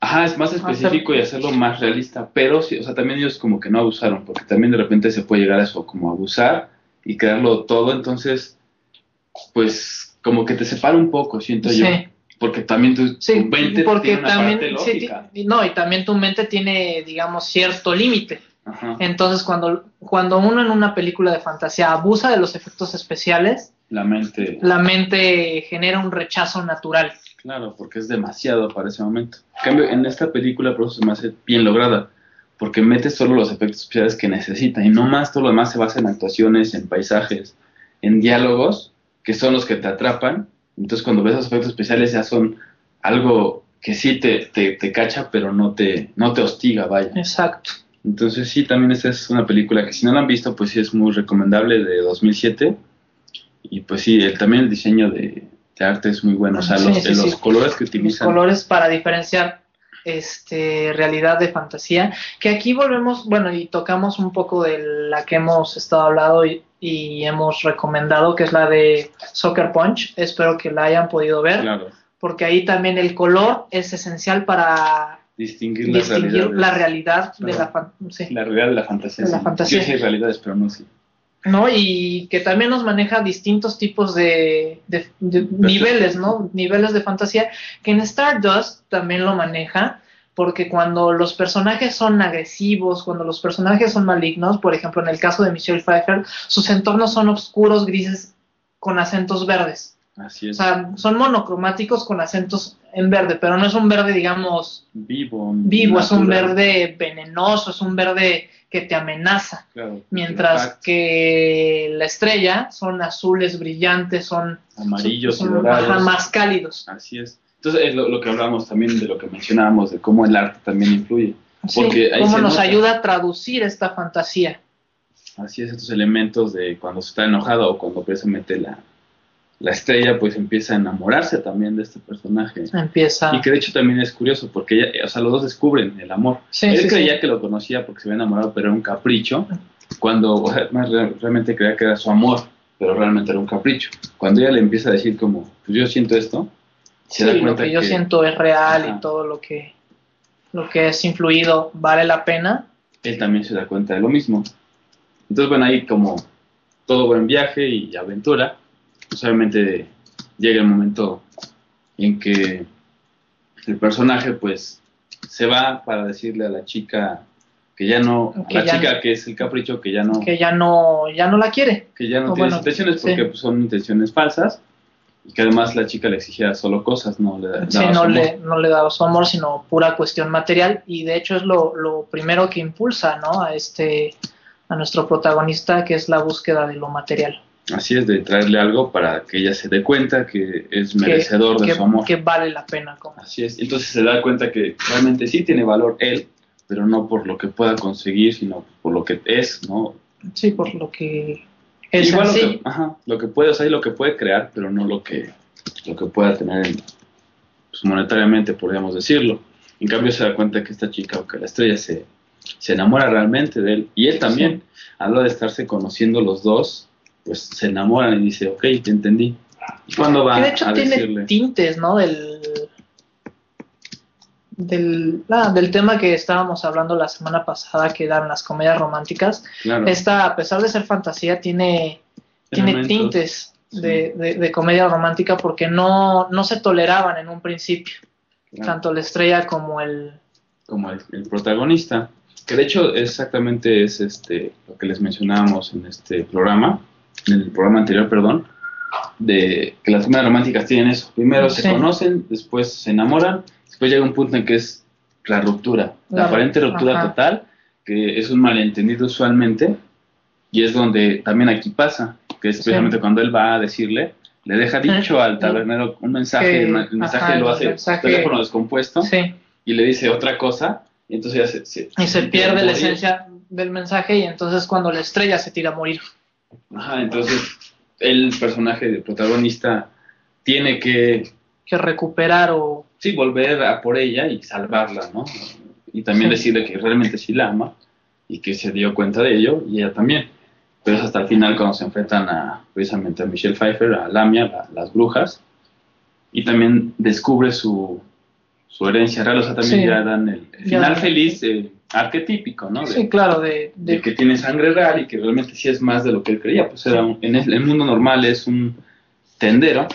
ajá, es más específico y hacerlo más realista, pero sí, o sea, también ellos como que no abusaron, porque también de repente se puede llegar a eso, como abusar y crearlo todo, entonces, pues, como que te separa un poco, siento yo, Sí, porque también tu, sí, tu mente porque tiene una también... parte lógica. no, y también tu mente tiene, digamos, cierto límite. Ajá. Entonces, cuando, cuando uno en una película de fantasía abusa de los efectos especiales, La mente, la mente genera un rechazo natural. Claro, porque es demasiado para ese momento. En cambio, en esta película por eso se me hace bien lograda, porque mete solo los efectos especiales que necesita y no más todo lo demás se basa en actuaciones, en paisajes, en diálogos, que son los que te atrapan. Entonces cuando ves los efectos especiales ya son algo que sí te, te, te cacha, pero no te, no te hostiga, vaya. Exacto. Entonces sí, también esta es una película que si no la han visto, pues sí es muy recomendable de 2007. Y pues sí, el, también el diseño de, arte es muy bueno. O sea, Sí, los, sí, los sí. colores que Los utilizan. colores para diferenciar este realidad de fantasía. Que aquí volvemos, bueno, y tocamos un poco de la que hemos estado hablando y, y hemos recomendado, que es la de Soccer Punch. Espero que la hayan podido ver, Claro, porque ahí también el color es esencial para distinguir, distinguir la realidad de la fan- sí. La realidad de la fantasía. De la sí. fantasía. Sí hay realidades, pero no sí. ¿No? Y que también nos maneja distintos tipos de, de- de niveles, ¿no? Niveles de fantasía, que en Stardust también lo maneja, porque cuando los personajes son agresivos, cuando los personajes son malignos, por ejemplo, en el caso de Michelle Pfeiffer, sus entornos son oscuros, grises, con acentos verdes. Así O es. sea, son monocromáticos con acentos en verde, pero no es un verde, digamos, vivo. vivo, es un verde venenoso, es un verde que te amenaza. Claro. Mientras que la estrella son azules brillantes, son, Amarillos son dorados. más cálidos. Así es. Entonces es lo, lo que hablamos también de lo que mencionábamos, de cómo el arte también influye. Sí, Porque ahí cómo nos nota. ayuda a traducir esta fantasía. Así es, estos elementos de cuando se está enojado o cuando precisamente la, la estrella pues empieza a enamorarse también de este personaje. Empieza. Y que de hecho también es curioso porque ella, o sea, los dos descubren el amor. Sí, Él sí, creía sí. que lo conocía porque se había enamorado, pero era un capricho. Cuando o sea, más realmente creía que era su amor, pero realmente era un capricho. Cuando ella le empieza a decir como, pues yo siento esto, se lo que yo que- siento es real Ajá. y todo lo que lo que es influido vale la pena. él también se da cuenta de lo mismo. Entonces, bueno, ahí como todo buen viaje y aventura, pues obviamente llega el momento en que el personaje pues se va para decirle a la chica que ya no, a la ya chica no- que es el capricho, que ya no, Que ya no, ya no la quiere. que ya no o tiene bueno, intenciones sí. porque pues, son intenciones falsas y que además la chica le exigía solo cosas, no le daba Sí, su no amor. le, no le da su amor, sino pura cuestión material. Y de hecho es lo, lo primero que impulsa, ¿no? A este, a nuestro protagonista, que es la búsqueda de lo material. Así es, de traerle algo para que ella se dé cuenta que es merecedor que, de que- su amor. que vale la pena. Como. Así es. Entonces se da cuenta que realmente sí tiene valor él, pero no por lo que pueda conseguir, sino por lo que es, ¿no? Sí, por lo que es Igual en lo, sí. que, ajá, lo que puede, o sea, y lo que puede crear, pero no lo que, lo que pueda tener en- pues, monetariamente, podríamos decirlo. En cambio se da cuenta que esta chica o que la estrella se, se enamora realmente de él. Y él también, a la hora de estarse conociendo los dos, pues se enamoran y dice, ok, te entendí. Y cuando va Que de hecho a tiene decirle... tintes, ¿no? Del, del, ah, del tema que estábamos hablando la semana pasada, que eran las comedias románticas. Claro, Esta, a pesar de ser fantasía, tiene, tiene tintes sí. de, de- de comedia romántica porque no, no se toleraban en un principio, claro. tanto la estrella como el... como el, el protagonista, que de hecho exactamente es este lo que les mencionábamos en este programa, en el programa anterior, perdón, de que las comedias románticas tienen eso. Primero se conocen, después se enamoran, después llega un punto en que es la ruptura, la La- aparente ruptura ajá. total, que es un malentendido usualmente, y es donde también aquí pasa, que es Sí. precisamente cuando él va a decirle, le deja dicho al tabernero un mensaje, Que- el mensaje ajá, lo hace mensaje- teléfono descompuesto, Sí, y le dice otra cosa, y entonces ya se, se- y se pierde la esencia del mensaje y entonces cuando la estrella se tira a morir. Ajá, entonces el personaje de protagonista tiene que, Que recuperar o... sí, volver a por ella y salvarla, ¿no? Y también Sí. decirle que realmente sí la ama y que se dio cuenta de ello y ella también. Pero es hasta el final cuando se enfrentan a, precisamente a Michelle Pfeiffer, a Lamia, la- las brujas, y también descubre su, su herencia real, o sea, también Sí. ya dan el, final feliz eh, arquetípico, ¿no? De- Sí, claro, de, de- de que tiene sangre real y que realmente sí es más de lo que él creía. Pues era un- en el, el mundo normal es un tendero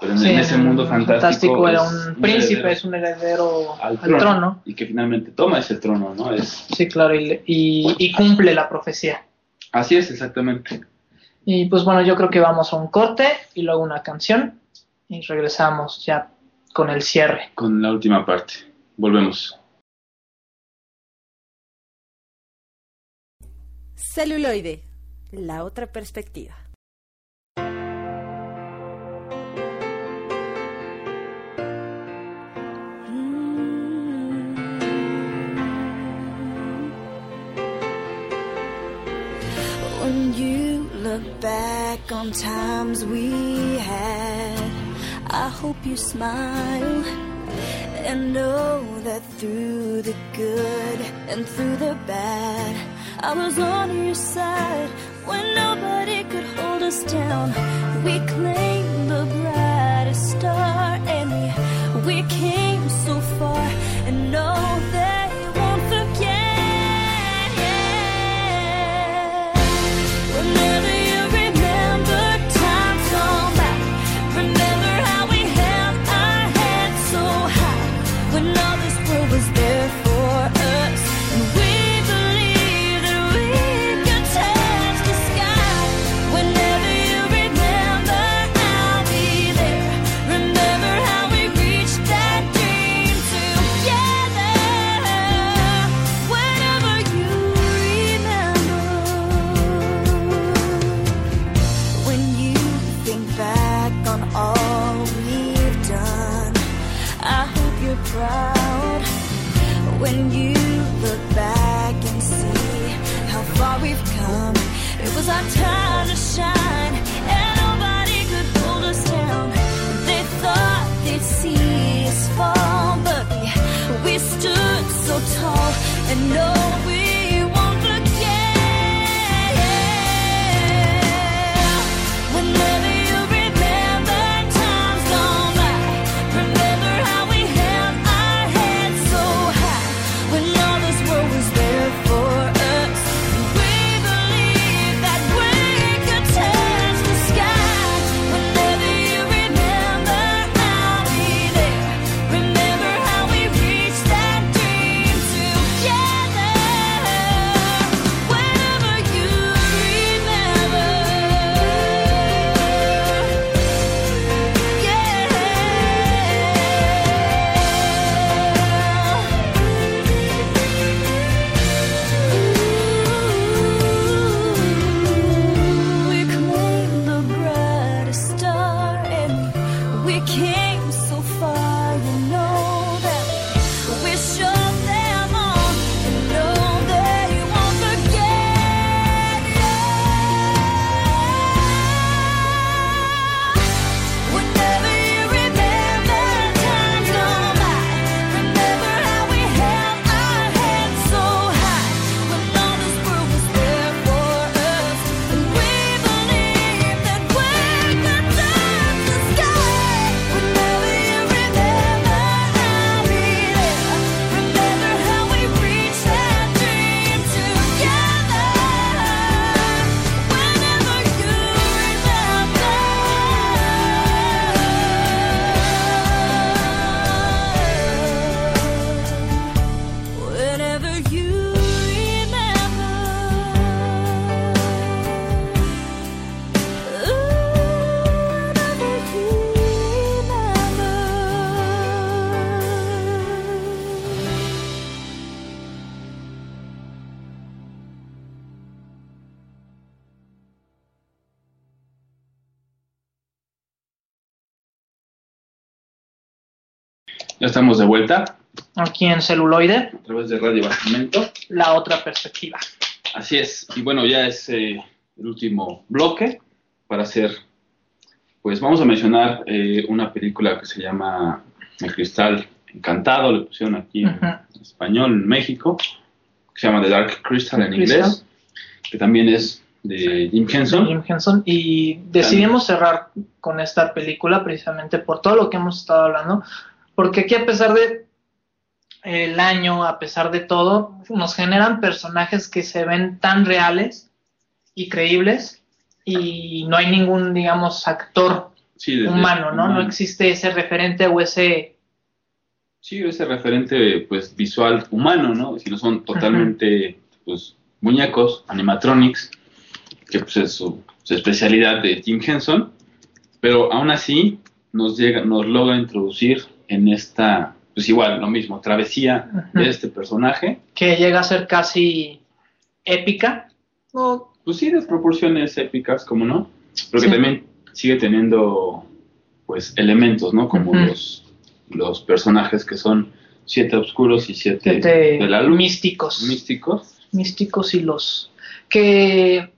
pero en, Sí, en ese mundo fantástico, era es un príncipe, es un heredero al al trono, trono. y que finalmente toma ese trono, ¿no? Es, Sí, claro, y, y- y cumple la profecía. así es, exactamente. Y pues bueno, yo creo que vamos a un corte y luego una canción y regresamos ya con el cierre. Con la última parte. Volvemos. Celuloide, la otra perspectiva. When you look back on times we had, I hope you smile and know that through the good and through the bad, I was on your side when nobody could hold us down. We claimed the brightest star and we, we came so far and know estamos de vuelta Aquí en celuloide, a través de Radio Basamento. la otra perspectiva. Así es. Y bueno, ya es eh, el último bloque para hacer, pues vamos a mencionar eh, una película que se llama El Cristal Encantado, le pusieron aquí Ujú. en español en México, que se llama The Dark Crystal en Crystal. inglés, que también es de Jim Henson. Jim Henson y decidimos cerrar con esta película precisamente por todo lo que hemos estado hablando, porque aquí a pesar de el año, a pesar de todo, nos generan personajes que se ven tan reales y creíbles y no hay ningún, digamos, actor Sí, humano, ¿no? No existe ese referente o ese... Sí, ese referente pues visual humano, ¿no? Si no son totalmente pues muñecos, animatronics, que pues es su, su especialidad de Jim Henson, pero aún así nos llega, nos logra introducir en esta, pues igual, lo mismo, travesía de este personaje, que llega a ser casi épica. no, pues sí, de proporciones épicas, como no, pero que Sí. también sigue teniendo pues elementos, ¿no? Como los, los personajes que son siete oscuros y siete de, de la luz. místicos. místicos. místicos y los que,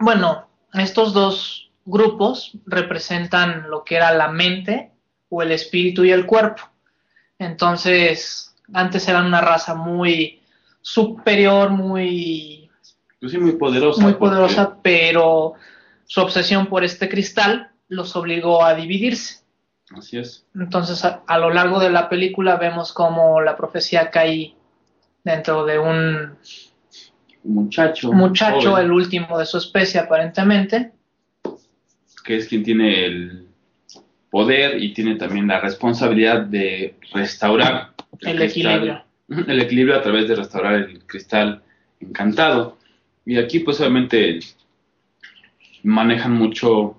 bueno, estos dos grupos representan lo que era la mente o el espíritu y el cuerpo. Entonces, antes eran una raza muy superior, muy, Pues sí, muy poderosa. muy porque- poderosa, pero su obsesión por este cristal los obligó a dividirse. Así es. Entonces, a, a lo largo de la película vemos cómo la profecía cae dentro de un Un muchacho. muchacho, joven, el último de su especie aparentemente. Que es quien tiene el poder y tiene también la responsabilidad de restaurar El cristal- equilibrio. El equilibrio a través de restaurar el cristal encantado. Y aquí, pues, obviamente, manejan mucho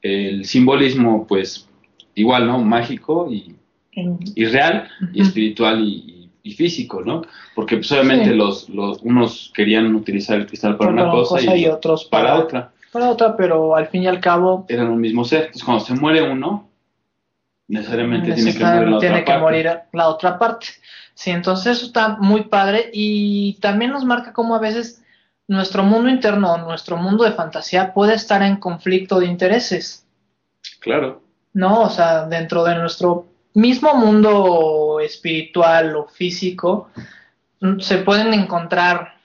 el simbolismo, pues, igual, ¿no? Mágico y, y real, y espiritual y, físico, ¿no? Porque, pues, obviamente, Sí. los, los, unos querían utilizar el cristal para una cosa, y, y otros para para, otra. Para otra, pero al fin y al cabo Eran un mismo ser. Entonces, cuando se muere uno, necesariamente tiene que morir la otra parte. la otra parte. Sí, entonces eso está muy padre y también nos marca cómo a veces nuestro mundo interno, nuestro mundo de fantasía puede estar en conflicto de intereses. Claro. ¿no? O sea, dentro de nuestro mismo mundo espiritual o físico, mm, se pueden encontrar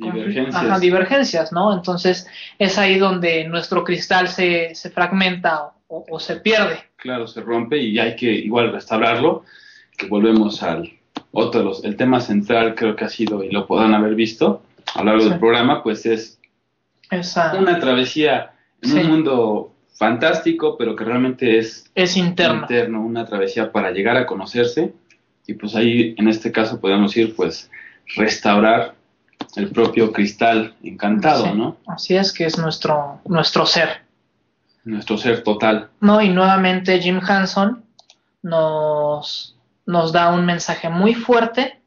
Divergencias. Ajá, divergencias, ¿no? Entonces es ahí donde nuestro cristal se, se fragmenta o, o se pierde. claro, se rompe y hay que igual restaurarlo, que volvemos al otro los, el tema central creo que ha sido, y lo podrán haber visto a lo largo Sí. del programa, pues es Esa una travesía en Sí. un mundo fantástico, pero que realmente es es interno. interno, una travesía para llegar a conocerse, y pues ahí en este caso podemos ir pues restaurar el propio cristal encantado, Sí, ¿no? Así es que es nuestro, nuestro ser. Nuestro ser total. ¿no? Y nuevamente Jim Hanson nos, nos da un mensaje muy fuerte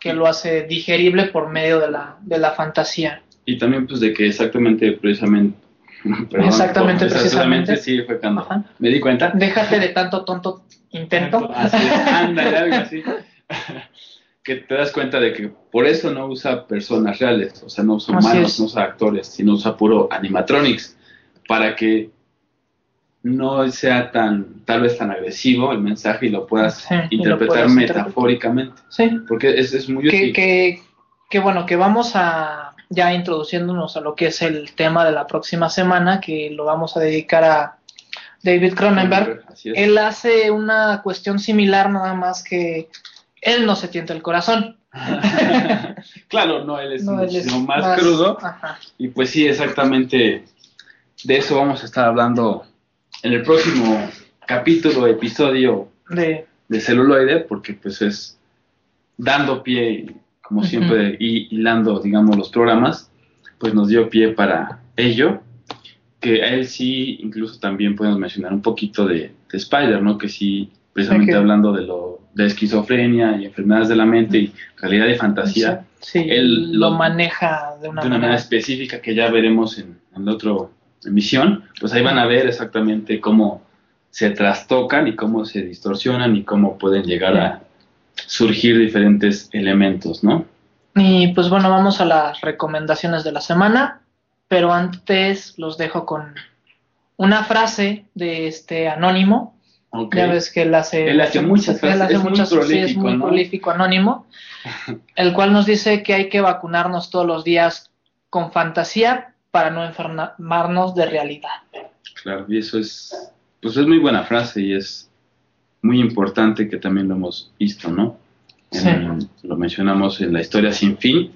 que lo hace digerible por medio de la, de la fantasía. Y también pues de que exactamente precisamente... perdón, Exactamente, por- precisamente. Sí, fue cuando Ajá. me di cuenta. Déjate de tanto tonto intento. Así es, ándale, algo así. que te das cuenta de que por eso no usa personas reales, o sea, no usa Así humanos, es. no usa actores, sino usa puro animatronics, para que no sea tan, tal vez tan agresivo el mensaje y lo puedas Sí, y lo interpretar metafóricamente, Sí, porque es, es muy que, útil. que, que bueno, que vamos a ya introduciéndonos a lo que es el tema de la próxima semana, que lo vamos a dedicar a David Cronenberg. Él hace una cuestión similar, nada más que él no se tienta el corazón. claro, no, él es No, él es muchísimo más, crudo. Ajá. Y pues sí, exactamente de eso vamos a estar hablando en el próximo capítulo, episodio De, de celuloide, porque pues es dando pie, como siempre, y hilando, digamos, los programas, pues nos dio pie para ello, que a él sí, incluso también podemos mencionar un poquito de, de Spider, ¿no? Que sí, precisamente hablando de lo de esquizofrenia y enfermedades de la mente y realidad y fantasía, sí, él lo lo- maneja de una, de una manera manera. específica que ya veremos en, en la otra emisión, pues ahí van a ver exactamente cómo se trastocan y cómo se distorsionan y cómo pueden llegar a surgir diferentes elementos, ¿no? Y pues bueno, vamos a las recomendaciones de la semana, pero antes los dejo con una frase de este anónimo. Ok. Ya ves que él hace, Él hace muchas frases, él hace es muy muchas- sí, es prolífico, muy ¿no? prolífico anónimo, el cual nos dice que hay que vacunarnos todos los días con fantasía para no enfermarnos de realidad. Claro, y eso es, pues es muy buena frase y es muy importante que también lo hemos visto, ¿no? En- Lo mencionamos en la historia sin fin,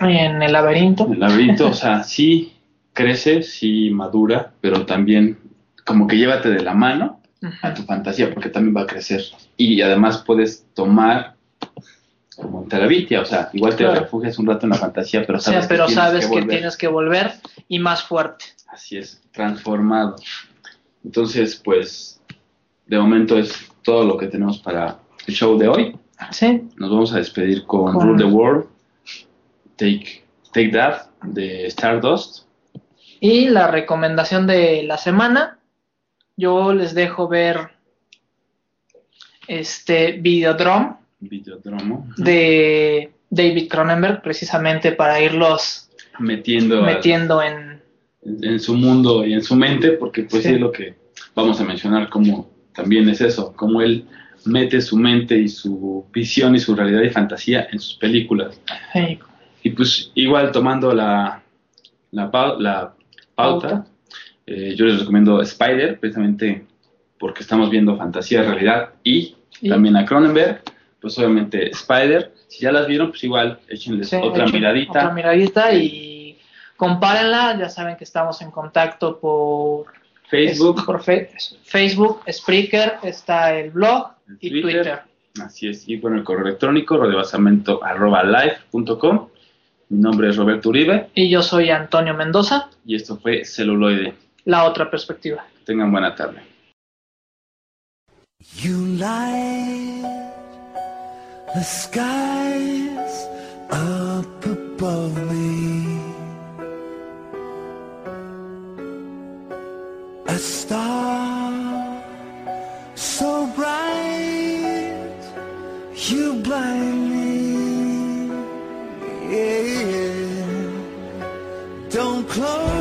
Y en el laberinto, el laberinto, o sea, sí, crece, sí madura, pero también como que llévate de la mano a tu fantasía, porque también va a crecer. Y además puedes tomar como Terabitia, o sea, igual te Claro. refugias un rato en la fantasía, pero sabes pero que tienes sabes que que, volver. tienes que volver y más fuerte. Así es, transformado. Entonces, pues, de momento es todo lo que tenemos para el show de hoy. Sí, Nos vamos a despedir con, Con- Rule the World, Take, Take That, de Stardust. Y la recomendación de la semana, yo les dejo ver este Videodrome Videodromo. de David Cronenberg, precisamente para irlos Metiendo, metiendo en... en, en su mundo y en su mente, porque pues Sí. es lo que vamos a mencionar, como también es eso, como él mete su mente y su visión y su realidad y fantasía en sus películas. Y pues igual tomando la, la, la pauta, Pauta. Eh, yo les recomiendo Spider, precisamente porque estamos viendo fantasía, realidad y, Y- también a Cronenberg, pues obviamente Spider, si ya las vieron, pues igual échenles sí, otra echen miradita. Otra miradita y compárenla, ya saben que estamos en contacto por Facebook, es- por fe- Facebook, Spreaker, está el blog y Twitter. Twitter. Así es, y bueno, el correo electrónico, rodebasamento.live.com. Mi nombre es Roberto Uribe Y yo soy Antonio Mendoza, y esto fue Celuloide. La otra perspectiva. Tengan buena tarde. You light the skies up above me. A star so bright, you blind me. Yeah. Don't close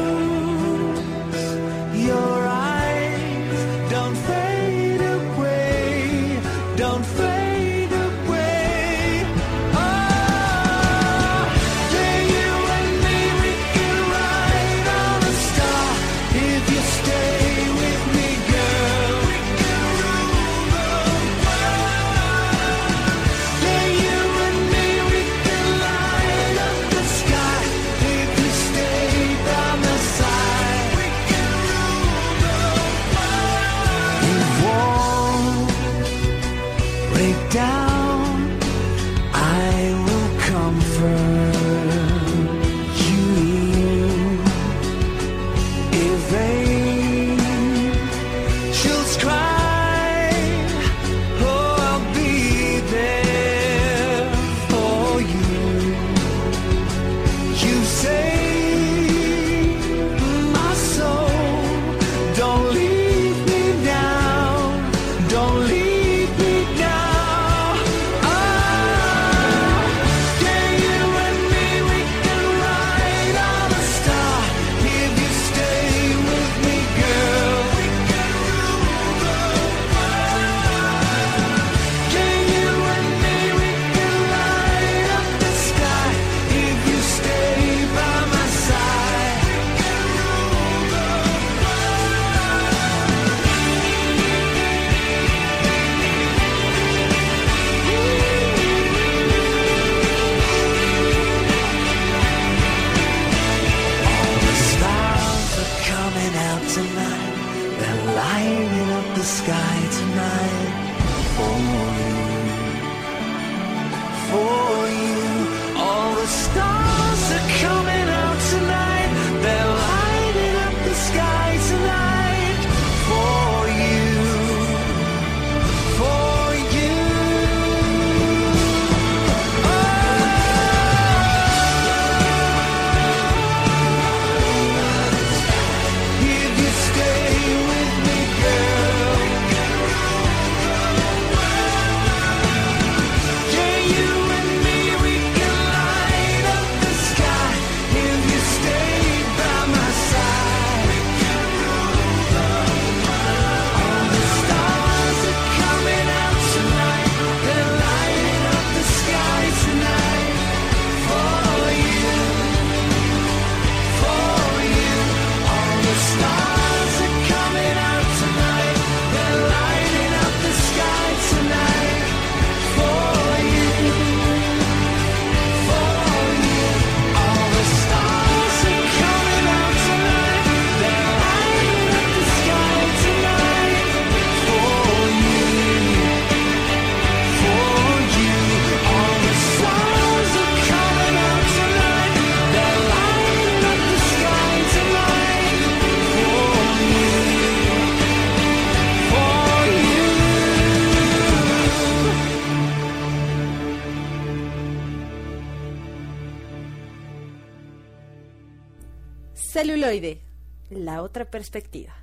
perspectiva.